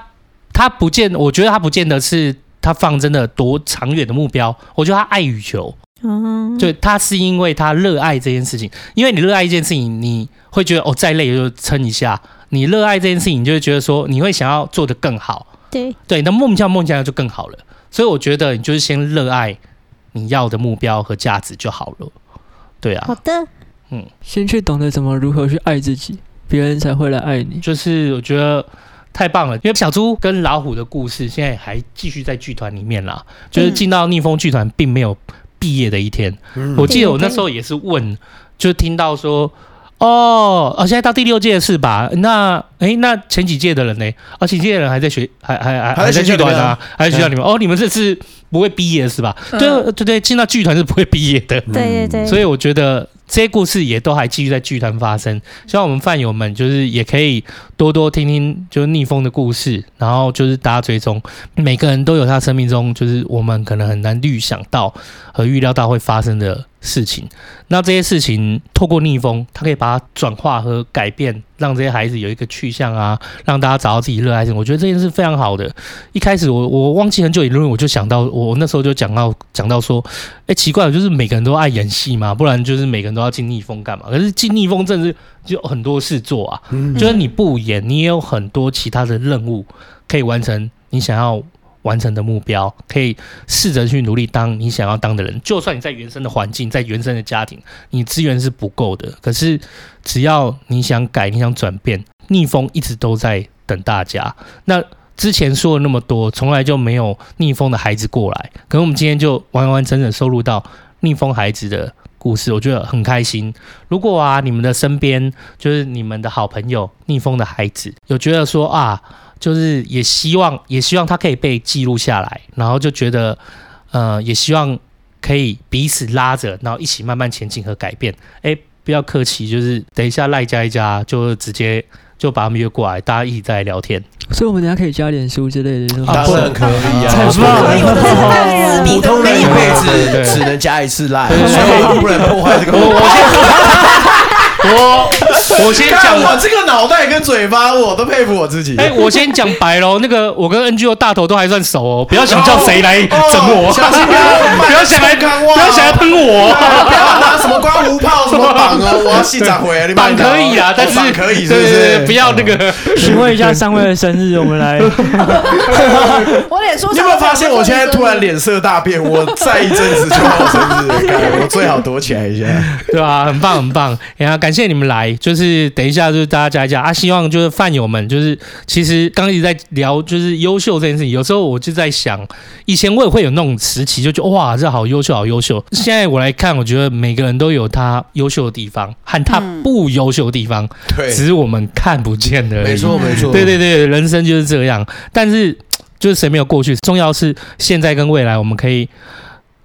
他不见，我觉得他不见得是他放真的多长远的目标，我觉得他爱羽球。嗯，就，他是因为他热爱这件事情，因为你热爱一件事情，你会觉得哦，再累就撑一下。你热爱这件事情，你就会觉得说，你会想要做得更好。对对，那梦想梦想就更好了。所以我觉得你就是先热爱你要的目标和价值就好了。对啊，好的，嗯，先去懂得怎么如何去爱自己，别人才会来爱你。就是我觉得太棒了，因为小猪跟老虎的故事现在还继续在剧团里面啦，就是进到逆风剧团并没有。毕业的一天，嗯、我记得我那时候也是问，就听到说，哦，啊，现在到第六届是吧？那，哎，那前几届的人呢？啊、哦，前几届的人还在学，还还还还在剧团啊，还在学校里面。哦，你们这次不会毕业是吧？嗯、对对对，进到剧团是不会毕业的。对对对。所以我觉得。这些故事也都还继续在剧团发生，希望我们饭友们就是也可以多多听听，就是逆风的故事，然后就是大家追踪，每个人都有他生命中就是我们可能很难预想到和预料到会发生的事情。那这些事情透过逆风，他可以把它转化和改变，让这些孩子有一个去向啊，让大家找到自己热爱性。我觉得这件事非常好的。一开始我我忘记很久以前，我就想到，我那时候就讲到讲到说，哎，奇怪，就是每个人都爱演戏嘛，不然就是每个人都要进逆风干嘛？可是进逆风真的是就很多事做啊，就是你不演，你也有很多其他的任务可以完成，你想要。完成的目标，可以试着去努力当你想要当的人。就算你在原生的环境，在原生的家庭，你资源是不够的，可是只要你想改，你想转变，逆风一直都在等大家。那之前说了那么多，从来就没有逆风的孩子过来，可能我们今天就完完整整收录到逆风孩子的故事，我觉得很开心。如果啊，你们的身边就是你们的好朋友，逆风的孩子，有觉得说啊。就是也希望，也希望他可以被记录下来，然后就觉得，呃，也希望可以彼此拉着，然后一起慢慢前进和改变。哎，不要客气，就是等一下赖加一加，就直接就把他们约过来，大家一起再来聊天。所以，我们等下可以加脸书之类的，当然可以啊。普通人一辈子只能加一次赖，所以不能破坏这个。我我先 (laughs) 讲，我这个脑袋跟嘴巴，我都佩服我自己。哎，我先讲白喽，那个我跟 NGO 大头都还算熟哦，不要想叫谁来整我，(laughs) 不要想来看我，不要想来喷我，不要拿什么刮胡泡什么绑哦，(laughs) 我要洗澡回来，你绑可以啊，但是可以是不是？不要那个，询问一下三位的生日，我们来。(laughs) 我脸书，你有没有发现我现在突然脸色大变？我再一阵子就过生日，我最好躲起来一下，对吧？很棒很棒，然后感谢你们来，就是等一下，就是大家加一加啊。希望就是饭友们，就是其实刚刚一直在聊，就是优秀这件事情。有时候我就在想，以前我也会有那种时期，就觉得哇，这好优秀，好优秀。现在我来看，我觉得每个人都有他优秀的地方和他不优秀的地方，对，只是我们看不见的而已。没错，没错，对对对，人生就是这样。但是就是谁没有过去，重要是现在跟未来，我们可以。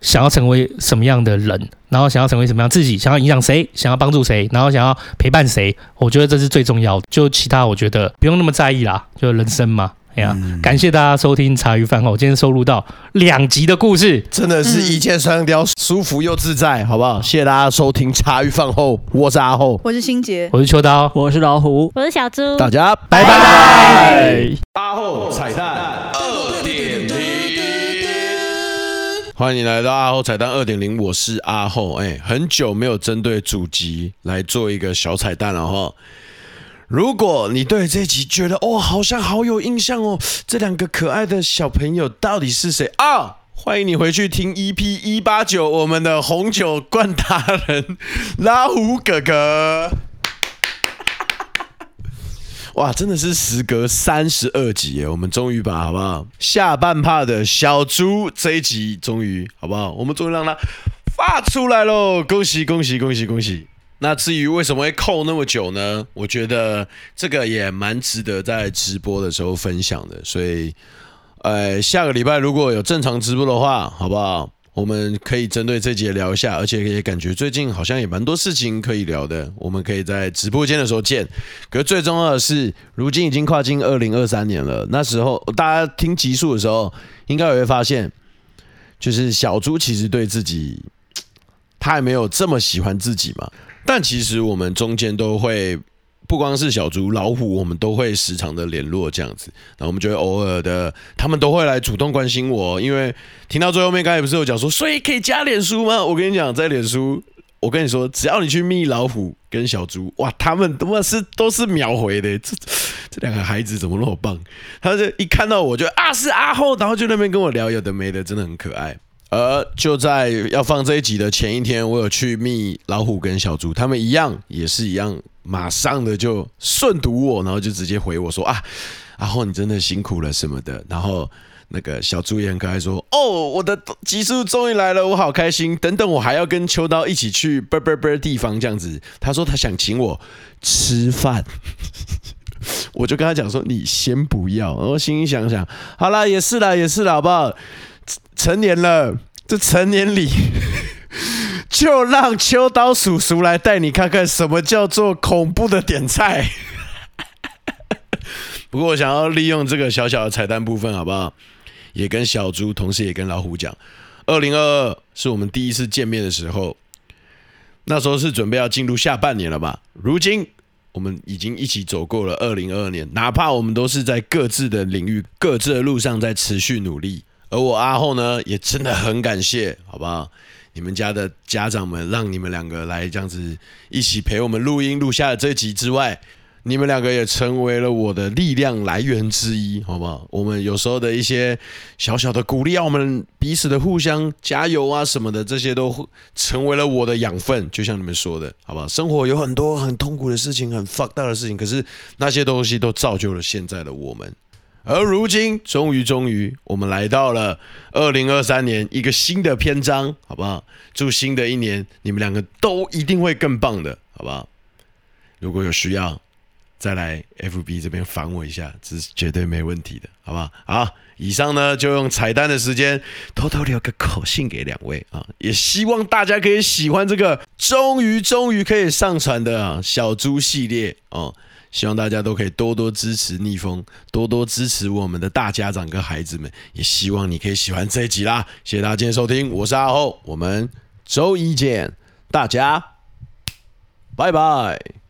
想要成为什么样的人，然后想要成为什么样自己，想要影响谁，想要帮助谁，然后想要陪伴谁，我觉得这是最重要的。就其他，我觉得不用那么在意啦。就人生嘛，哎呀，嗯、感谢大家收听茶余饭后，今天收录到两集的故事，真的是一箭双雕，舒服又自在，好不好？谢谢大家收听茶余饭后，我是阿厚，我是欣洁，我是秋刀，我是老虎，我是小猪，大家拜拜。拜拜阿厚彩蛋。欢迎来到阿厚彩蛋二点零，我是阿厚。哎，很久没有针对主集来做一个小彩蛋了哈。如果你对这集觉得哦，好像好有印象哦，这两个可爱的小朋友到底是谁啊？欢迎你回去听 EP 一八九，我们的红酒灌达人老虎哥哥。哇，真的是时隔三十二集耶，我们终于把好不好下半趴的小猪这一集终于好不好？我们终于让它发出来喽！恭喜恭喜恭喜恭喜！那至于为什么会扣那么久呢？我觉得这个也蛮值得在直播的时候分享的，所以呃，下个礼拜如果有正常直播的话，好不好？我们可以针对这节聊一下，而且也感觉最近好像也蛮多事情可以聊的。我们可以在直播间的时候见。可是最重要的是，如今已经跨进二零二三年了。那时候大家听集数的时候，应该也会发现，就是小猪其实对自己，他也没有这么喜欢自己嘛。但其实我们中间都会。不光是小猪、老虎，我们都会时常的联络这样子，然后我们就会偶尔的，他们都会来主动关心我。因为听到最后面，刚才不是有讲说，所以可以加脸书吗？我跟你讲，(laughs) 在脸书，我跟你说，只要你去密老虎跟小猪，哇，他们他妈是都是秒回的。这这两个孩子怎么那么棒？他就一看到我就啊是阿后，然后就那边跟我聊有的没的，真的很可爱。而就在要放这一集的前一天，我有去密老虎跟小猪，他们一样也是一样。马上的就顺读我，然后就直接回我说啊，然后你真的辛苦了什么的。然后那个小猪也很可爱说，哦，我的集数终于来了，我好开心。等等，我还要跟秋刀一起去啵啵啵地方这样子。他说他想请我吃饭，(laughs) 我就跟他讲说你先不要。(laughs) 然后心里想想，好啦，也是啦，也是啦，好不好？成年了，这成年礼。(laughs) 就让秋刀叔叔来带你看看什么叫做恐怖的点菜。(laughs) 不过我想要利用这个小小的彩蛋部分，好不好？也跟小猪，同时也跟老虎讲，二零二二是我们第一次见面的时候，那时候是准备要进入下半年了吧？如今我们已经一起走过了二零二二年，哪怕我们都是在各自的领域、各自的路上在持续努力，而我阿后呢，也真的很感谢，好不好？你们家的家长们让你们两个来这样子一起陪我们录音录下了这集之外，你们两个也成为了我的力量来源之一，好不好？我们有时候的一些小小的鼓励，让我们彼此的互相加油啊什么的，这些都成为了我的养分。就像你们说的，好不好？生活有很多很痛苦的事情，很 fuck 大的事情，可是那些东西都造就了现在的我们。而如今，终于，终于，我们来到了二零二三年一个新的篇章，好不好？祝新的一年，你们两个都一定会更棒的，好不好？如果有需要，再来 FB 这边烦我一下，这是绝对没问题的，好不好？好，以上呢，就用彩蛋的时间偷偷留个口信给两位啊，也希望大家可以喜欢这个终于，终于可以上传的小猪系列哦。希望大家都可以多多支持逆风，多多支持我们的大家长跟孩子们。也希望你可以喜欢这一集啦！谢谢大家今天收听，我是阿厚，我们周一见，大家拜拜。